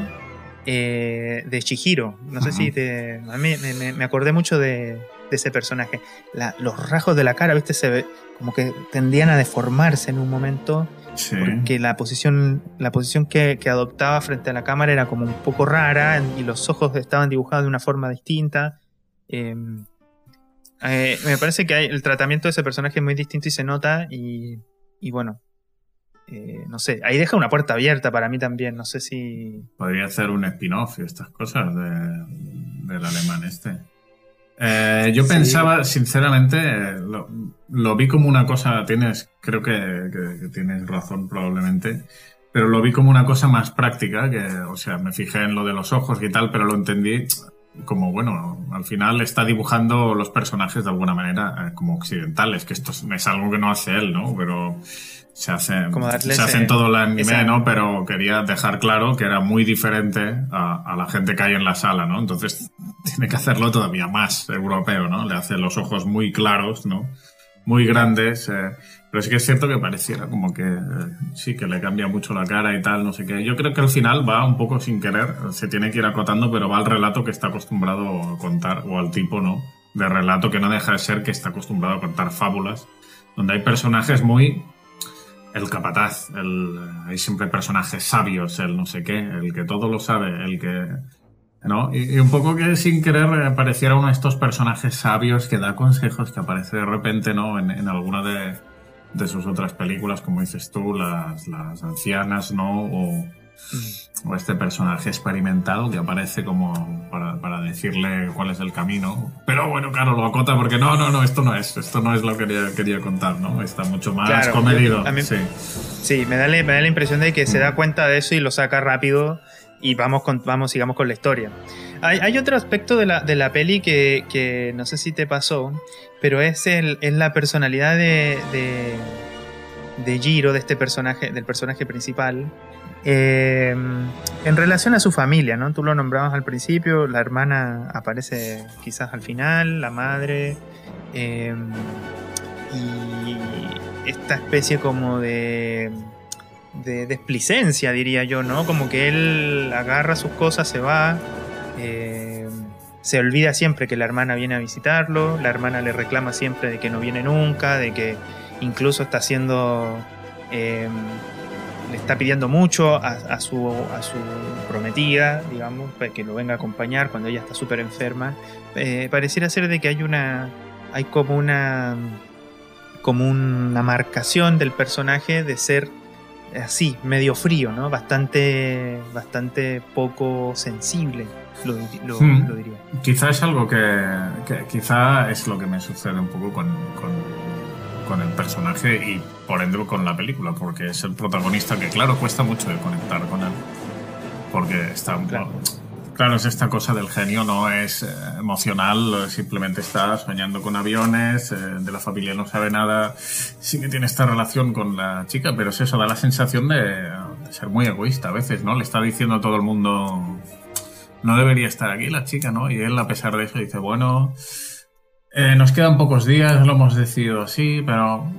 eh, de Chihiro. No sé si te, a mí me, me- me acordé mucho de, de ese personaje. La- los rasgos de la cara, viste, se ve como que tendían a deformarse en un momento sí. porque la posición, la posición que, que adoptaba frente a la cámara era como un poco rara y los ojos estaban dibujados de una forma distinta. Eh, eh, me parece que hay- el tratamiento de ese personaje es muy distinto y se nota y, y bueno, eh, no sé, ahí deja una puerta abierta para mí también, no sé si... Podría hacer un spin-off y estas cosas de- del alemán este. Eh, yo pensaba, sinceramente, lo, vi como una cosa, tienes, creo que, tienes razón probablemente, pero lo vi como una cosa más práctica, que, o sea, me fijé en lo de los ojos y tal, pero lo entendí como, bueno, al final está dibujando los personajes de alguna manera eh, como occidentales, que esto es, algo que no hace él, ¿no? Pero se hace, se hace en todo el anime, ¿no? Pero quería dejar claro que era muy diferente a, la gente que hay en la sala, ¿no? Entonces tiene que hacerlo todavía más europeo, ¿no? Le hace los ojos muy claros, ¿no? Muy grandes. Eh, pero sí que es cierto que pareciera como que eh, sí, que le cambia mucho la cara y tal, no sé qué. Yo creo que al final va un poco sin querer, se tiene que ir acotando, pero va al relato que está acostumbrado a contar, o al tipo, ¿no? De relato que no deja de ser que está acostumbrado a contar fábulas, donde hay personajes muy... El capataz, el, hay siempre personajes sabios, el no sé qué, el que todo lo sabe, el que... ¿no? Y, un poco que sin querer pareciera uno de estos personajes sabios que da consejos, que aparece de repente, ¿no? En, en alguna de, de sus otras películas, como dices tú, las, las ancianas, ¿no? O, o, este personaje experimentado que aparece como para, para, decirle cuál es el camino. Pero bueno, claro, lo acota porque no, no, no, esto no es, esto no es lo que quería, quería contar, ¿no? Está mucho más comedido. sí. sí, me, da la, me da la impresión de que se da cuenta de eso y lo saca rápido y vamos, con, vamos sigamos con la historia. Hay, otro aspecto de la, de la peli que, que, no sé si te pasó, pero es, el, es la personalidad de, de, de, Giro, de este personaje, del personaje principal, eh, en relación a su familia, ¿no? Tú lo nombrabas al principio, la hermana aparece quizás al final, la madre, eh, y esta especie como de de desplicencia, diría yo, ¿no? Como que él agarra sus cosas, se va, eh, se olvida siempre que la hermana viene a visitarlo, la hermana le reclama siempre de que no viene nunca, de que incluso está haciendo, em, le está pidiendo mucho a, su, a su prometida, digamos, pues, que lo venga a acompañar cuando ella está súper enferma. Eh, pareciera ser de que hay una, hay como una, como una marcación del personaje de ser así, medio frío, ¿no? Bastante, bastante poco sensible, lo, hmm. diría. Quizá es algo que, quizá es lo que me sucede un poco con, con, el personaje y por ende con la película, porque es el protagonista que, claro, cuesta mucho de conectar con él. Porque está, Claro, es esta cosa del genio, no es eh, emocional, simplemente está soñando con aviones, eh, de la familia no sabe nada, sí que tiene esta relación con la chica, pero es eso, da la sensación de, ser muy egoísta a veces, ¿no? Le está diciendo a todo el mundo, no debería estar aquí la chica, ¿no? Y él, a pesar de eso, dice, bueno, eh, nos quedan pocos días, lo hemos decidido así, pero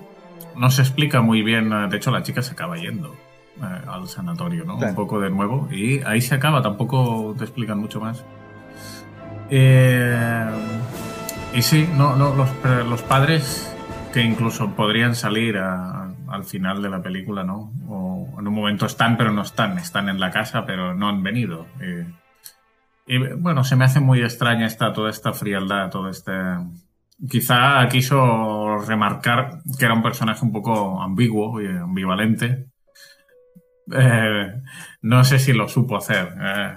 no se explica muy bien, de hecho la chica se acaba yendo. Eh, al sanatorio, ¿no? Un poco de nuevo. Y ahí se acaba, tampoco te explican mucho más. Eh, y sí, no, no, los, los, padres que incluso podrían salir al final de la película, ¿no? O en un momento están, pero no están. Están en la casa, pero no han venido. y bueno, se me hace muy extraña esta, toda esta frialdad, todo este... Quizá quiso remarcar que era un personaje un poco ambiguo y ambivalente, eh, no sé si lo supo hacer. Eh,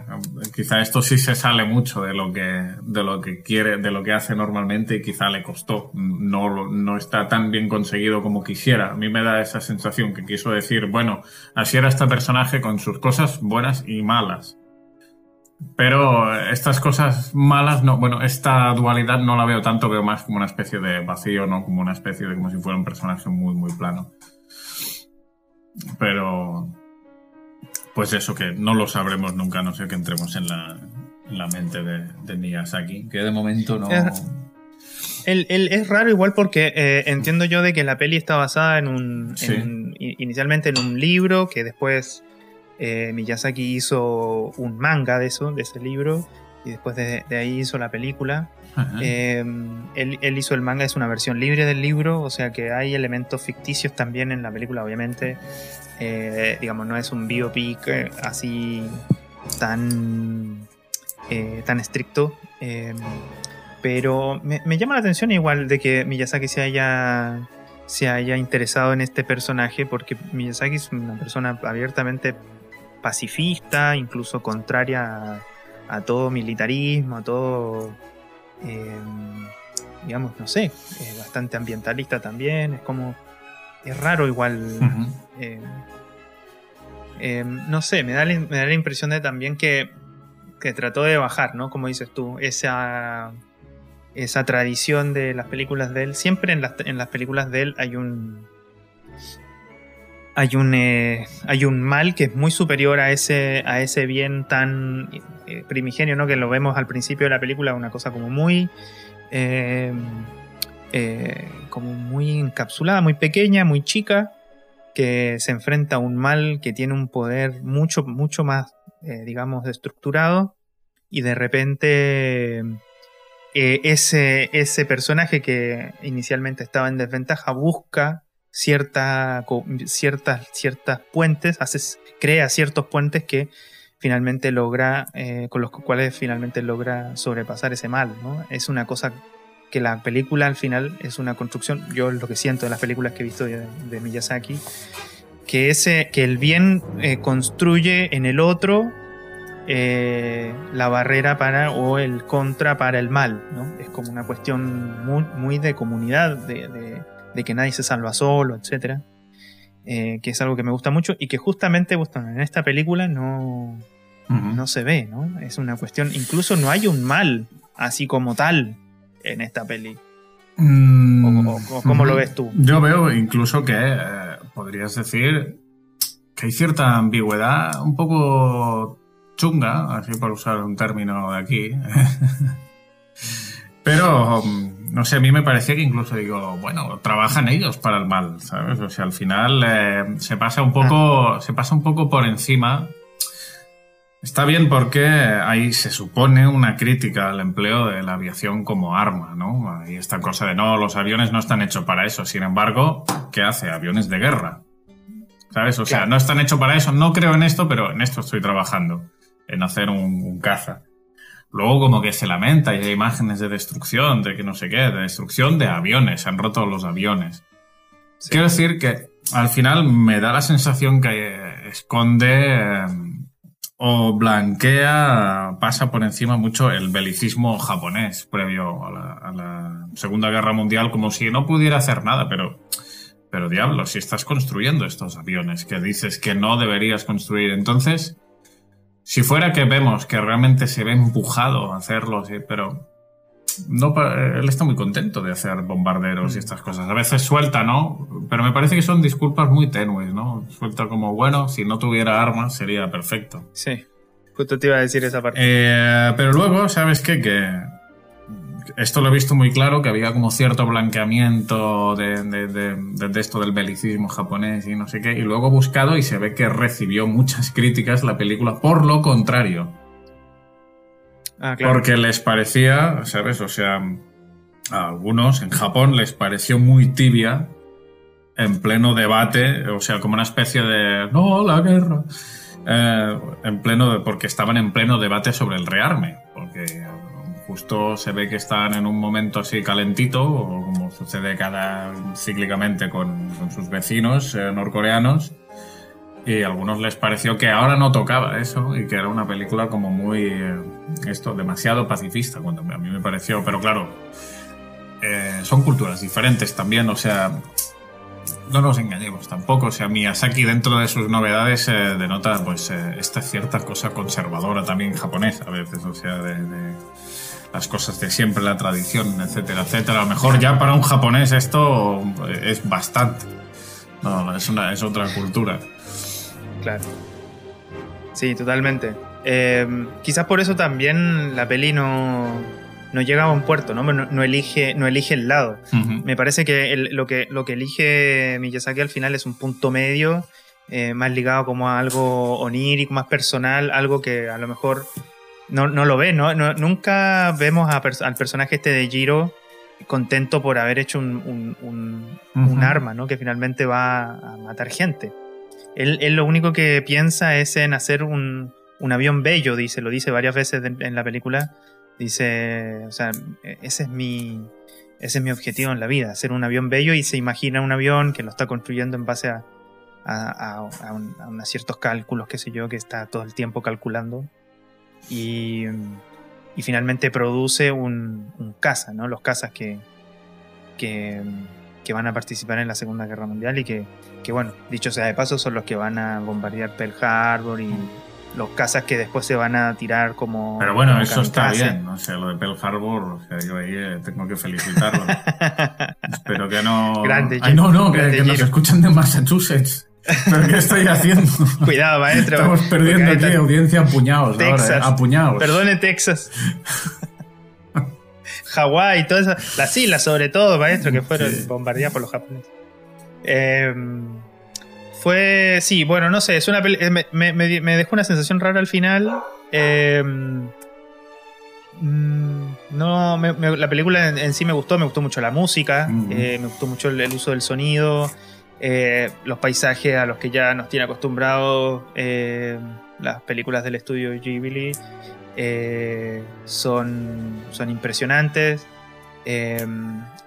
quizá esto sí se sale mucho de lo que de lo que quiere, de lo que hace normalmente y quizá le costó. No, no está tan bien conseguido como quisiera. A mí me da esa sensación que quiso decir, bueno, así era este personaje con sus cosas buenas y malas. Pero estas cosas malas, no, bueno, esta dualidad no la veo tanto, veo más como una especie de vacío, no como una especie de como si fuera un personaje muy, muy plano. Pero pues eso, que no lo sabremos nunca, no sé que entremos en la, mente de, Miyazaki, que de momento no... El, es raro igual porque eh, entiendo yo de que la peli está basada en un, inicialmente en un libro que después eh, Miyazaki hizo un manga de eso, de ese libro y después de, ahí hizo la película. Eh, él, hizo el manga, es una versión libre del libro, o sea que hay elementos ficticios también en la película, obviamente. Eh, digamos, no es un biopic eh, así tan, eh, tan estricto. pero me, llama la atención igual de que Miyazaki se haya, se haya interesado en este personaje, porque Miyazaki es una persona abiertamente pacifista, incluso contraria a, todo militarismo, a todo eh, digamos, no sé, es bastante ambientalista también, es como, es raro igual. eh, eh, no sé, me da, la, me da la impresión de también que, que trató de bajar, ¿no? Como dices tú, esa, esa tradición de las películas de él. Siempre en las, en las películas de él hay un. Hay un, eh, hay un mal que es muy superior a ese, a ese bien tan eh, primigenio, ¿no? Que lo vemos al principio de la película, una cosa como muy. eh, eh, como muy encapsulada, muy pequeña, muy chica, que se enfrenta a un mal que tiene un poder mucho, mucho más, digamos, estructurado, y de repente ese, ese personaje que inicialmente estaba en desventaja busca cierta, ciertas, ciertas puentes, hace, crea ciertos puentes que finalmente logra, eh, con los cuales finalmente logra sobrepasar ese mal, ¿no? Es una cosa que la película al final es una construcción, yo lo que siento de las películas que he visto de, Miyazaki, que, ese, que el bien eh, construye en el otro eh, la barrera para o el contra para el mal, ¿no? Es como una cuestión muy, muy de comunidad, de- de que nadie se salva solo, etc. que es algo que me gusta mucho y que justamente bueno, en esta película no, no se ve, ¿no? Es una cuestión, incluso no hay un mal así como tal en esta peli. Mm, O- o- o ¿cómo lo ves tú? Yo veo incluso que eh, podrías decir que hay cierta ambigüedad un poco chunga, así por usar un término de aquí. Pero, mm, no sé, a mí me parecía que incluso digo, bueno, trabajan ellos para el mal, ¿sabes? O sea, al final eh, se pasa un poco, se pasa un poco por encima. Está bien porque ahí se supone una crítica al empleo de la aviación como arma, ¿no? Y esta cosa de no, los aviones no están hechos para eso. Sin embargo, ¿qué hace? Aviones de guerra. ¿Sabes? O sea, no están hechos para eso. No creo en esto, pero en esto estoy trabajando. En hacer un, un caza. Luego como que se lamenta y hay imágenes de destrucción, de que no sé qué, de destrucción de aviones, se han roto los aviones. Sí. Quiero decir que al final me da la sensación que esconde eh, o blanquea, pasa por encima mucho el belicismo japonés previo a la, a la Segunda Guerra Mundial, como si no pudiera hacer nada, pero, pero diablo, si estás construyendo estos aviones que dices que no deberías construir, entonces, si fuera que vemos que realmente se ve empujado a hacerlo, sí, pero no, él está muy contento de hacer bombarderos y estas cosas. A veces suelta, ¿no? Pero me parece que son disculpas muy tenues, ¿no? Suelta como, bueno, si no tuviera armas sería perfecto. Sí, justo te iba a decir esa parte. Eh, pero luego, ¿sabes qué? Que esto lo he visto muy claro, que había como cierto blanqueamiento de, de- de- de- de esto del belicismo japonés y no sé qué, y luego he buscado y se ve que recibió muchas críticas la película por lo contrario. ah, claro. Porque les parecía, ¿sabes? O sea, a algunos en Japón les pareció muy tibia en pleno debate, o sea, como una especie de no, la guerra. Eh, en pleno porque estaban en pleno debate sobre el rearme, porque justo se ve que están en un momento así calentito, o como sucede cada cíclicamente con, sus vecinos eh, norcoreanos, y a algunos les pareció que ahora no tocaba eso y que era una película como muy eh, esto demasiado pacifista cuando a mí me pareció pero claro eh, son culturas diferentes también o sea no nos engañemos tampoco o sea Miyazaki dentro de sus novedades eh, denota pues eh, esta cierta cosa conservadora también japonesa a veces o sea de las cosas de siempre la tradición etcétera etcétera a lo mejor ya para un japonés esto es bastante no, no, es, una, es otra cultura Claro. Sí, totalmente. Eh, quizás por eso también la peli no, no llega a un puerto, ¿no? No, no elige, no elige el lado. Me parece que el- lo que lo que elige Miyazaki al final es un punto medio, eh, más ligado como a algo onírico, más personal, algo que a lo mejor no, no lo ve, ¿no? No- nunca vemos a pers- al personaje este de Jiro contento por haber hecho un, un- un- un Ujú. arma, ¿no? Que finalmente va a matar gente. Él, él lo único que piensa es en hacer un, un avión bello, dice, lo dice varias veces en, en la película. Dice, o sea, ese es mi, ese es mi objetivo en la vida, hacer un avión bello y se imagina un avión que lo está construyendo en base a, a, a- a un- a unos ciertos cálculos, qué sé yo, que está todo el tiempo calculando. Y, y finalmente produce un, un caza, ¿no? Los cazas que, que, que van a participar en la Segunda Guerra Mundial y que, que, bueno, dicho sea de paso, son los que van a bombardear Pearl Harbor y los cazas que después se van a tirar como. Pero bueno, como eso está bien. O sea, lo de Pearl Harbor, o sea, yo ahí eh, tengo que felicitarlo. Espero que no. Grande, Ay, no, no, que, que nos escuchan de Massachusetts. ¿Pero qué estoy haciendo? Cuidado, maestro. Estamos perdiendo aquí audiencia a puñados ahora, Texas. eh, a puñados. Perdone, Texas. Hawái, todas esas. Las islas, sobre todo, maestro, que fueron Sí. bombardeadas por los japoneses. Eh, fue. Sí, bueno, no sé. Es una eh, me, me- dejó una sensación rara al final. Eh, mm, no, me- la película en, en sí me gustó, me gustó mucho la música, Ujú. eh, me gustó mucho el, el uso del sonido, eh, los paisajes a los que ya nos tiene acostumbrados eh, las películas del estudio Ghibli eh, son, son impresionantes.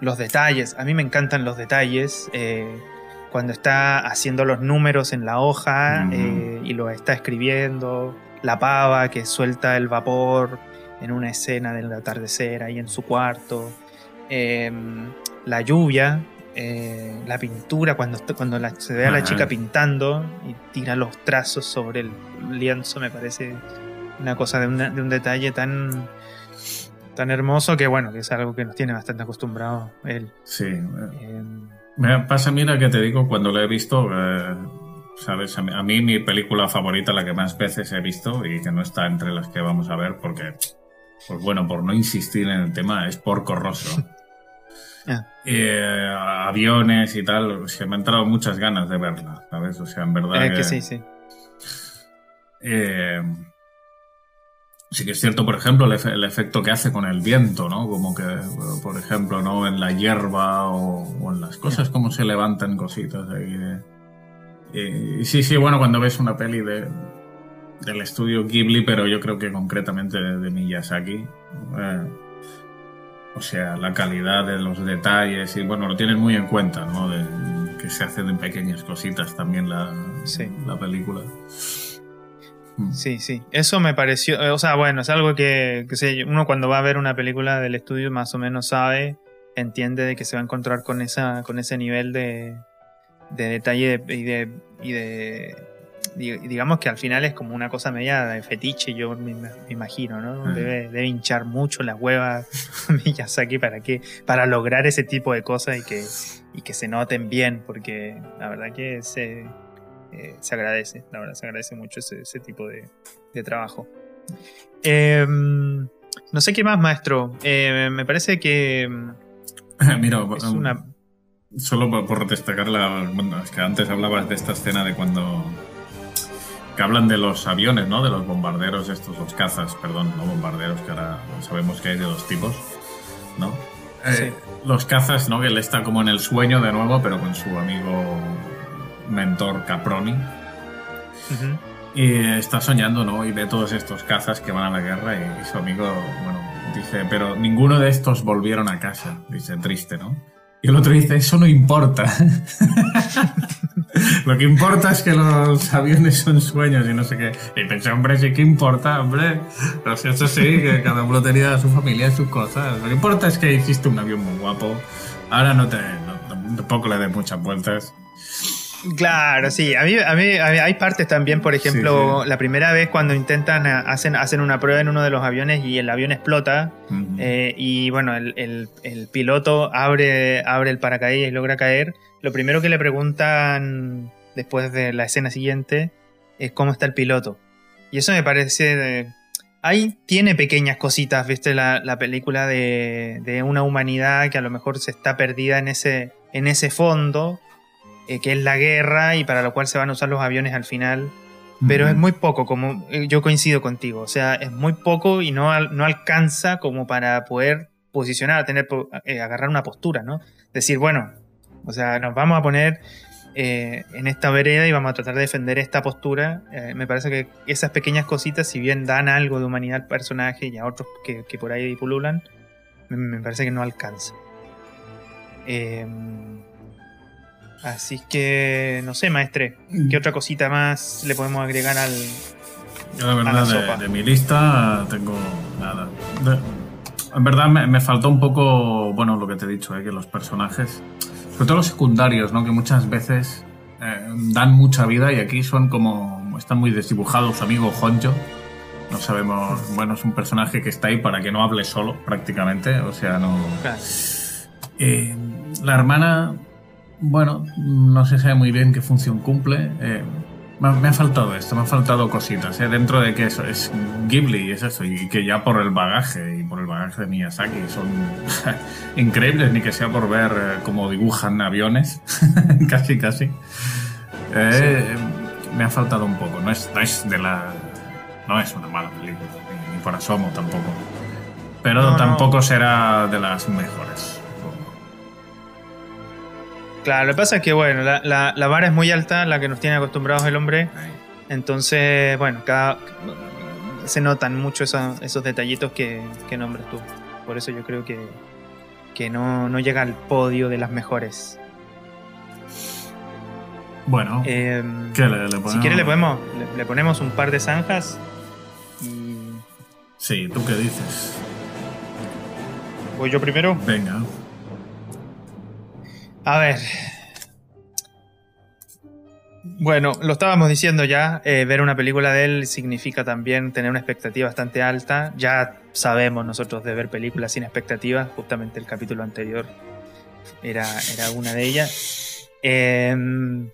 Los detalles, a mí me encantan los detalles. cuando está haciendo los números en la hoja y lo está escribiendo, la pava que suelta el vapor en una escena del atardecer ahí en su cuarto, la lluvia, eh, la pintura, cuando, cuando la- se ve a la Ajá. chica pintando y tira los trazos sobre el lienzo, me parece una cosa de, una- de un detalle tan, tan hermoso que bueno, que es algo que nos tiene bastante acostumbrados él. Sí. eh, Eh, Me pasa, mira, que te digo, cuando lo he visto, eh, ¿sabes? A mí, a mí mi película favorita, la que más veces he visto y que no está entre las que vamos a ver porque, pues bueno, por no insistir en el tema, es Porco Rosso. Eh, aviones y tal, o sea, me han entrado muchas ganas de verla, ¿sabes? O sea, en verdad eh, que, que sí, sí. eh, sí que es cierto, por ejemplo, el, efe- el efecto que hace con el viento, ¿no? Como que, por ejemplo, ¿no? En la hierba o, o en las cosas, como se levantan cositas ahí. de- sí, sí, bueno, cuando ves una peli de, del estudio Ghibli, pero yo creo que concretamente de, de Miyazaki, eh, o sea, la calidad de los detalles y, bueno, lo tienen muy en cuenta, ¿no? De, que se hacen en pequeñas cositas también la, Sí. la película. Mm. Sí, sí. Eso me pareció. eh, O sea, bueno, es algo que, que sé, uno cuando va a ver una película del estudio más o menos sabe, entiende de que se va a encontrar con esa, con ese nivel de, de detalle y de, y de. Di- Digamos que al final es como una cosa media de fetiche, yo me, imagino, ¿no? Mm. Debe, debe hinchar mucho las huevas Miyazaki para que, para lograr ese tipo de cosas y que, y que se noten bien, porque la verdad que se, eh, se agradece, la verdad se agradece mucho ese, ese tipo de, de trabajo. Eh, no sé qué más, maestro. Eh, me parece que Mira, es um, una... solo por, por destacar la. Bueno, es que antes hablabas de esta escena de cuando. Que hablan de los aviones, ¿no? De los bombarderos, estos, los cazas, perdón, no bombarderos, que ahora sabemos que hay de dos tipos, ¿no? Eh, Sí. Los cazas, ¿no? Que él está como en el sueño de nuevo, pero con su amigo mentor Caproni. Y está soñando, ¿no? Y ve todos estos cazas que van a la guerra y, su amigo, bueno, dice, pero ninguno de estos volvieron a casa. Dice, triste, ¿no? Y el otro dice, eso no importa. Lo que importa es que los aviones son sueños y no sé qué. Y pensé, hombre, sí que importa, hombre. Pero si eso sí, que cada uno tenía su familia y sus cosas. Lo que importa es que hiciste un avión muy guapo. Ahora no te... tampoco le des muchas vueltas. Claro, sí. A mí, a mí- a mí hay partes también, por ejemplo, sí. la primera vez cuando intentan, hacen, hacen una prueba en uno de los aviones y el avión explota. Eh, y bueno, el, el- el piloto abre, abre el paracaídas y logra caer. Lo primero que le preguntan después de la escena siguiente es cómo está el piloto. Y eso me parece... de- ahí tiene pequeñas cositas, viste, la, la película de, de una humanidad que a lo mejor se está perdida en ese, en ese fondo, eh, que es la guerra y para lo cual se van a usar los aviones al final. Pero es muy poco, como eh, yo coincido contigo. O sea, es muy poco y no, al- no alcanza como para poder posicionar, tener, eh, agarrar una postura, ¿no? Decir, bueno, o sea, nos vamos a poner eh, en esta vereda y vamos a tratar de defender esta postura. Eh, me parece que esas pequeñas cositas, si bien dan algo de humanidad al personaje y a otros que, que por ahí pululan, me, me parece que no alcanza. Eh, así que, no sé, maestre, ¿qué otra cosita más le podemos agregar al, Yo la verdad de, mi lista tengo nada. en verdad me, faltó un poco, bueno, lo que te he dicho, eh, que los personajes, sobre todo los secundarios, ¿no? que muchas veces eh, dan mucha vida y aquí son como, están muy desdibujados. amigo Honjo, no sabemos, bueno, es un personaje que está ahí para que no hable solo, prácticamente, o sea, no... Eh, la hermana, bueno, no se sabe muy bien qué función cumple. Eh, me, ha faltado esto, me ha faltado cositas, ¿eh? dentro de que eso es Ghibli y es eso, y que ya por el bagaje y por el bagaje de Miyazaki son increíbles, ni que sea por ver eh, cómo dibujan aviones, casi, casi. Eh, me ha faltado un poco, no es, de la... No es una mala película, ni, por asomo tampoco. Pero tampoco será de las mejores. Claro, lo que pasa es que, bueno, la, la, vara es muy alta, la que nos tiene acostumbrados el hombre. Entonces, bueno, cada, se notan mucho esos, esos detallitos que, que, nombras tú. Por eso yo creo que, que no, no llega al podio de las mejores. Bueno, em, si quieres le, podemos, le, ponemos un par de zanjas. Y... Sí, ¿tú qué dices? ¿Voy yo primero? Venga. A ver. Bueno, lo estábamos diciendo ya, eh, ver una película de él significa también tener una expectativa bastante alta. Ya sabemos nosotros de ver películas sin expectativas, justamente el capítulo anterior era, era una de ellas. Em,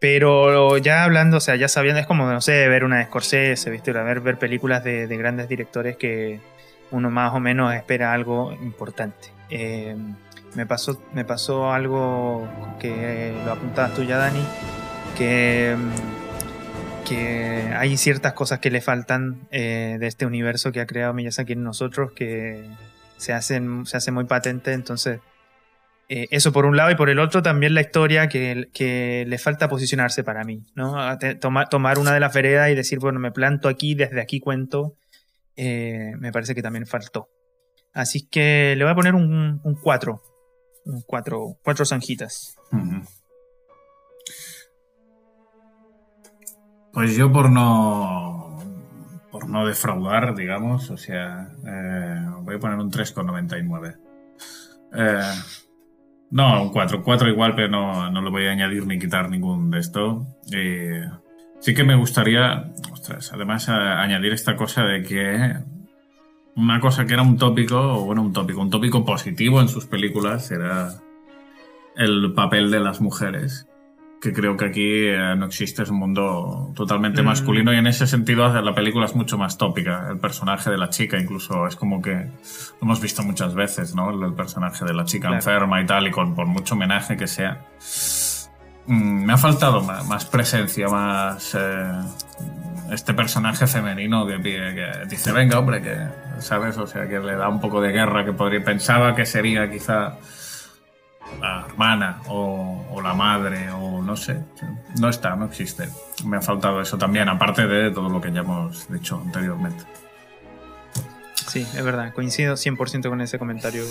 pero ya hablando, o sea, ya sabiendo, es como, no sé, ver una de Scorsese, ¿viste? Ver, ver películas de, de grandes directores que uno más o menos espera algo importante. Eh, me pasó, me pasó algo que lo apuntabas tú ya, Dani, que, que hay ciertas cosas que le faltan eh, de este universo que ha creado Miyazaki en nosotros que se hacen, se hace muy patente, entonces eh, eso por un lado y por el otro también la historia que, le falta posicionarse para mí, ¿no? tomar una de las veredas y decir, bueno, me planto aquí, desde aquí cuento, eh, me parece que también faltó. Así que le voy a poner un 4 cuatro, cuatro zanjitas. Pues yo por no por no defraudar, digamos, o sea, eh, voy a poner un 3,99. Eh, no, un 4, 4 igual, pero no, no lo voy a añadir ni quitar ningún de esto. sí que me gustaría, ostras, además añadir esta cosa de que una cosa que era un tópico, o bueno, un tópico, un tópico positivo en sus películas era el papel de las mujeres. Que creo que aquí eh, no existe, es un mundo totalmente mm. masculino y en ese sentido la película es mucho más tópica. El personaje de la chica incluso es como que lo hemos visto muchas veces, ¿no? El, personaje de la chica enferma y tal, y con por mucho homenaje que sea. Mm, me ha faltado más, presencia, más... Eh, este personaje femenino que, que, dice, venga, hombre, que, ¿sabes? O sea, que le da un poco de guerra, que podría, pensaba que sería quizá la hermana o, la madre o no sé. No está, no existe. Me ha faltado eso también, aparte de todo lo que ya hemos dicho anteriormente. Sí, es verdad, coincido 100% con ese comentario.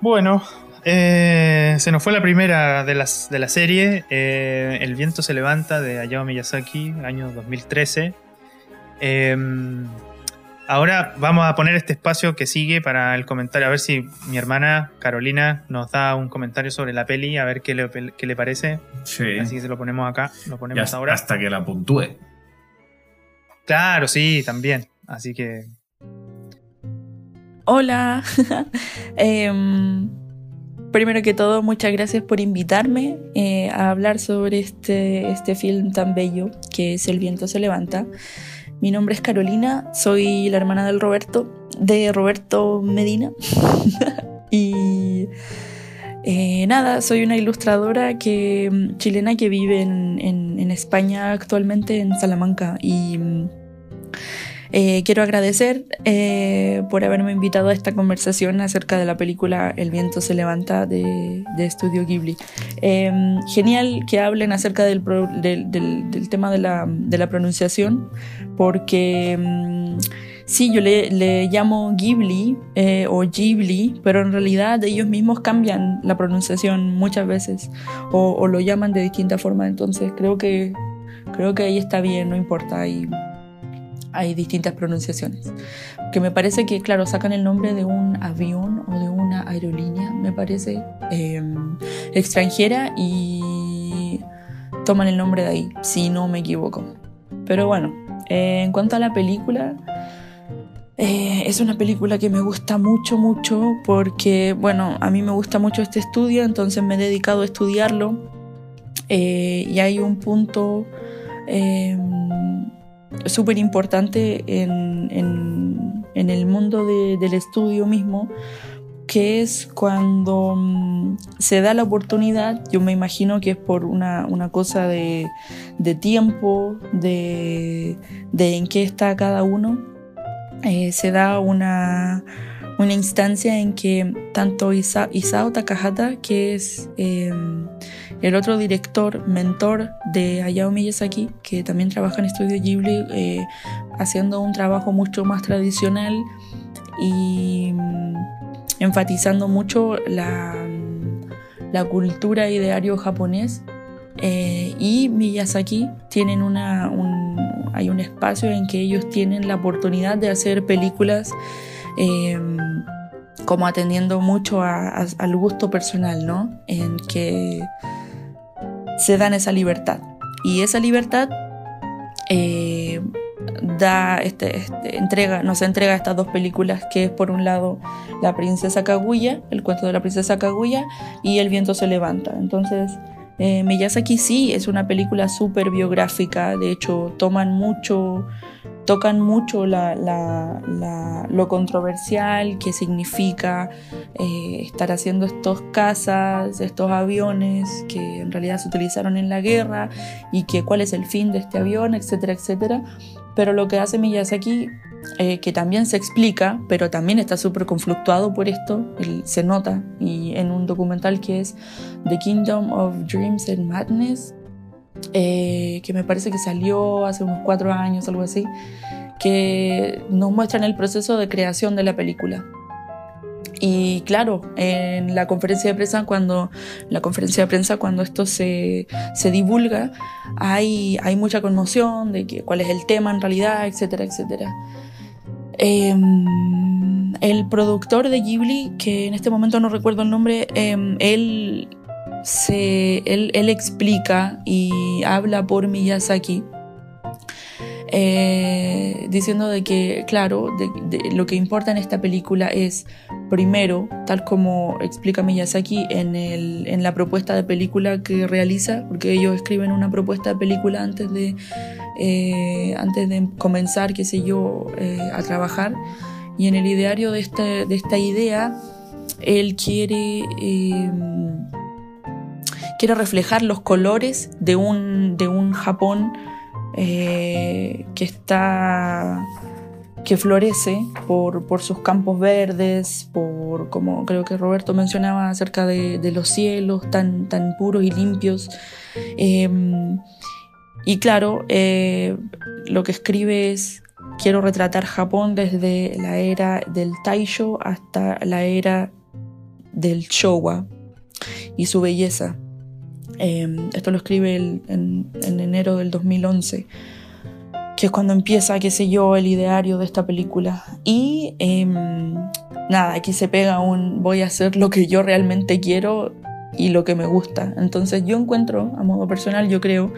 Bueno, eh, se nos fue la primera de, las, de la serie, eh, El viento se levanta de Hayao Miyazaki, año 2013. Em, ahora vamos a poner este espacio que sigue para el comentario, a ver si mi hermana Carolina nos da un comentario sobre la peli, a ver qué le, qué le parece. Sí. Así que se lo ponemos acá, lo ponemos hasta, ahora. Hasta que la puntúe. Claro, sí, también. Así que... Hola. eh, primero que todo, muchas gracias por invitarme eh, a hablar sobre este, este film tan bello que es El viento se levanta. Mi nombre es Carolina, soy la hermana del Roberto, de Roberto Medina. y eh, nada, soy una ilustradora que, chilena que vive en, en España actualmente, en Salamanca. Y eh, quiero agradecer eh, por haberme invitado a esta conversación acerca de la película El viento se levanta de, de Estudio Ghibli. Em, genial que hablen acerca del, del, tema de la, de la, pronunciación, porque em, sí, yo le, le llamo Ghibli eh, o Ghibli, pero en realidad ellos mismos cambian la pronunciación muchas veces o, o lo llaman de distinta forma, entonces creo que creo que ahí está bien, no importa, hay, hay distintas pronunciaciones. Que me parece que, claro, sacan el nombre de un avión o de una aerolínea, me parece, em, extranjera y toman el nombre de ahí, si no me equivoco. Pero bueno, en cuanto a la película, eh, es una película que me gusta mucho, mucho, porque, bueno, a mí me gusta mucho este estudio, entonces me he dedicado a estudiarlo. Eh, y hay un punto súper importante en, en, el mundo del estudio mismo, que es cuando mm, se da la oportunidad, yo me imagino que es por una, cosa de, tiempo, de, en qué está cada uno, eh, se da una, instancia en que tanto Isao Takahata, que es em, el otro director, mentor de Hayao Miyazaki, que también trabaja en Estudio Ghibli, eh, haciendo un trabajo mucho más tradicional y mm, enfatizando mucho la, la cultura ideario japonés. Eh, y Miyazaki tienen una, un, hay un espacio en que ellos tienen la oportunidad de hacer películas em, como atendiendo mucho al gusto personal, ¿no? En que se dan esa libertad. Y esa libertad eh, da este, este, entrega, nos entrega estas dos películas que es por un lado La princesa Kaguya, el cuento de la princesa Kaguya y El viento se levanta. Entonces, eh, Miyazaki sí es una película súper biográfica, de hecho toman mucho tocan mucho lo controversial que significa eh, estar haciendo estos casas, estos aviones que en realidad se utilizaron en la guerra y que cuál es el fin de este avión, etcétera, etcétera. Pero lo que hace Miyazaki, eh, que también se explica, pero también está súper conflictuado por esto, se nota, y en un documental que es The Kingdom of Dreams and Madness, eh, que me parece que salió hace unos cuatro años, algo así, que nos muestran el proceso de creación de la película. Y claro, en la conferencia de prensa, cuando, la conferencia de prensa, cuando esto se, se divulga, hay, hay mucha conmoción de que, cuál es el tema en realidad, etcétera, etcétera. Em, el productor de Ghibli, que en este momento no recuerdo el nombre, em, él, se, él, él explica y habla por Miyazaki eh, diciendo de que, claro, lo que importa en esta película es, primero, tal como explica Miyazaki en, el, en la propuesta de película que realiza, porque ellos escriben una propuesta de película antes de, eh, antes de comenzar, qué sé yo, eh, a trabajar, y en el ideario de esta, de esta idea, él quiere quiere reflejar los colores de un, de un Japón eh, que está que florece por, por, sus campos verdes, por como creo que Roberto mencionaba acerca de, de los cielos tan, tan puros y limpios. Em, y claro, eh, lo que escribe es, quiero retratar Japón desde la era del Taisho hasta la era del Showa y su belleza. Em, esto lo escribe en, enero del 2011, que es cuando empieza, qué sé yo, el ideario de esta película. Y em, nada, aquí se pega un voy a hacer lo que yo realmente quiero y lo que me gusta. Entonces yo encuentro, a modo personal, yo creo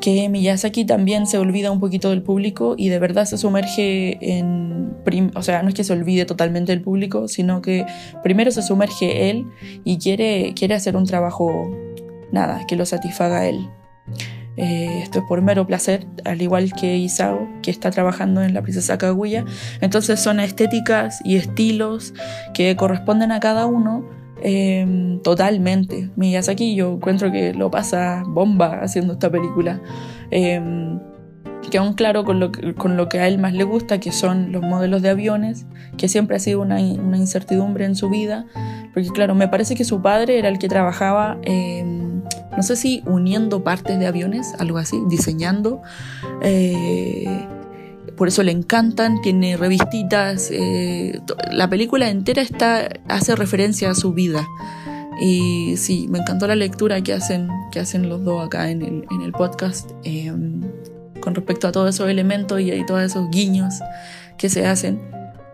que Miyazaki también se olvida un poquito del público y de verdad se sumerge en, o sea, no es que se olvide totalmente del público, sino que primero se sumerge él y quiere, quiere hacer un trabajo nada, que lo satisfaga él. Eh, esto es por mero placer, al igual que Isao, que está trabajando en la princesa Kaguya. Entonces son estéticas y estilos que corresponden a cada uno eh, totalmente. Miyazaki yo encuentro que lo pasa bomba haciendo esta película. Eh, que aún claro con lo, que, con lo que a él más le gusta, que son los modelos de aviones, que siempre ha sido una, una incertidumbre en su vida, porque claro, me parece que su padre era el que trabajaba... Eh, no sé si uniendo partes de aviones, algo así, diseñando. Eh, por eso le encantan, tiene revistitas. Eh, la película entera está, hace referencia a su vida. Y sí, me encantó la lectura que hacen, que hacen los dos acá en el, en el podcast eh, con respecto a todos esos elementos y, todos esos guiños que se hacen.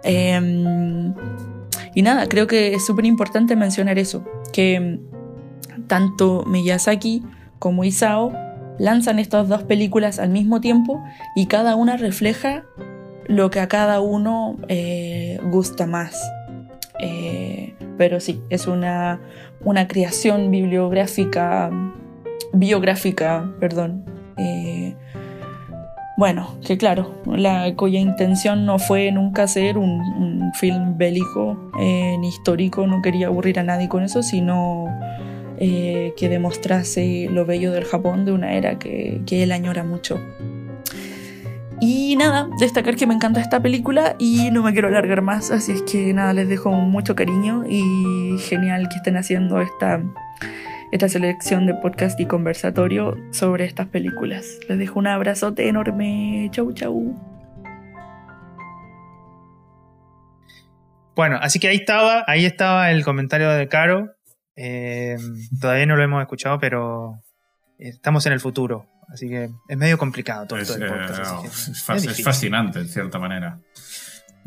Eh, y nada, creo que es súper importante mencionar eso, que tanto Miyazaki como Isao lanzan estas dos películas al mismo tiempo y cada una refleja lo que a cada uno eh, gusta más. Eh, pero sí, es una, una creación bibliográfica, biográfica, perdón. Eh, bueno, que claro, la, cuya intención no fue nunca un, un film bélico eh, ni histórico, no quería aburrir a nadie con eso, sino eh, que demostrase lo bello del Japón de una era que, que él añora mucho. Y nada, destacar que me encanta esta película y no me quiero alargar más, así es que nada, les dejo mucho cariño y genial que estén haciendo esta, esta selección de podcast y conversatorio sobre estas películas. Les dejo un abrazote enorme. Chau, chau. Bueno, así que ahí estaba, ahí estaba el comentario de Caro. Eh, todavía no lo hemos escuchado, pero estamos en el futuro. Así que es medio complicado todo Es, podcast. eh, es fascinante, en cierta manera.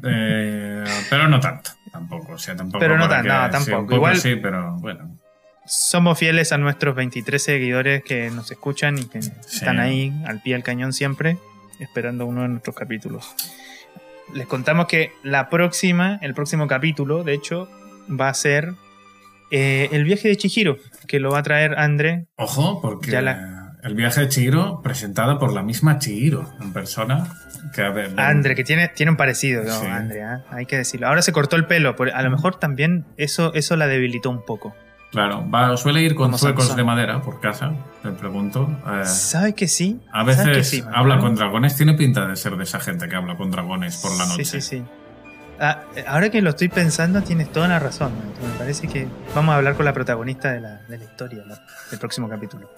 Eh, pero no tanto, tampoco. O sea, tampoco Pero no para tan- no, sí, tampoco. Igual- sí, pero bueno. Somos fieles a nuestros 23 seguidores que nos escuchan y que están ahí al pie del cañón siempre, esperando uno de nuestros capítulos. Les contamos que la próxima, el próximo capítulo, de hecho, va a ser eh, el viaje de Chihiro, que lo va a traer André. Ojo, porque la- el viaje de Chihiro, presentado por la misma Chihiro en persona. Que, a ver, André, que tiene, tiene un parecido, ¿no? Sí. André, ¿ah? hay que decirlo. Ahora se cortó el pelo, a lo mejor también eso, eso la debilitó un poco. Claro, va, suele ir con Sansón. de madera por casa, te pregunto. Eh, ¿Sabe que sí? a ¿Sabe que veces sí, habla con dragones, tiene pinta de ser de esa gente que habla con dragones por la noche. Sí, sí, sí. Ah, ahora que lo estoy pensando, tienes toda la razón. ¿no? Me parece que vamos a hablar con la protagonista de la, de la historia ¿no? del próximo capítulo.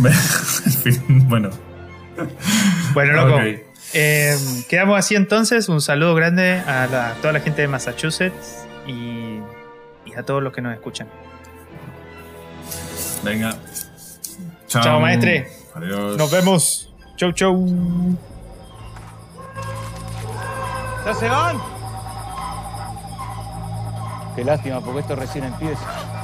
bueno. Bueno, loco. Eh, quedamos así entonces. Un saludo grande a, la- a toda la gente de Massachusetts y a todos los que nos escuchan. Venga. Chao, Chao, maestre. Adiós. Nos vemos. Chau, chau. ¡Ya se van! Qué lástima, porque esto recién empieza.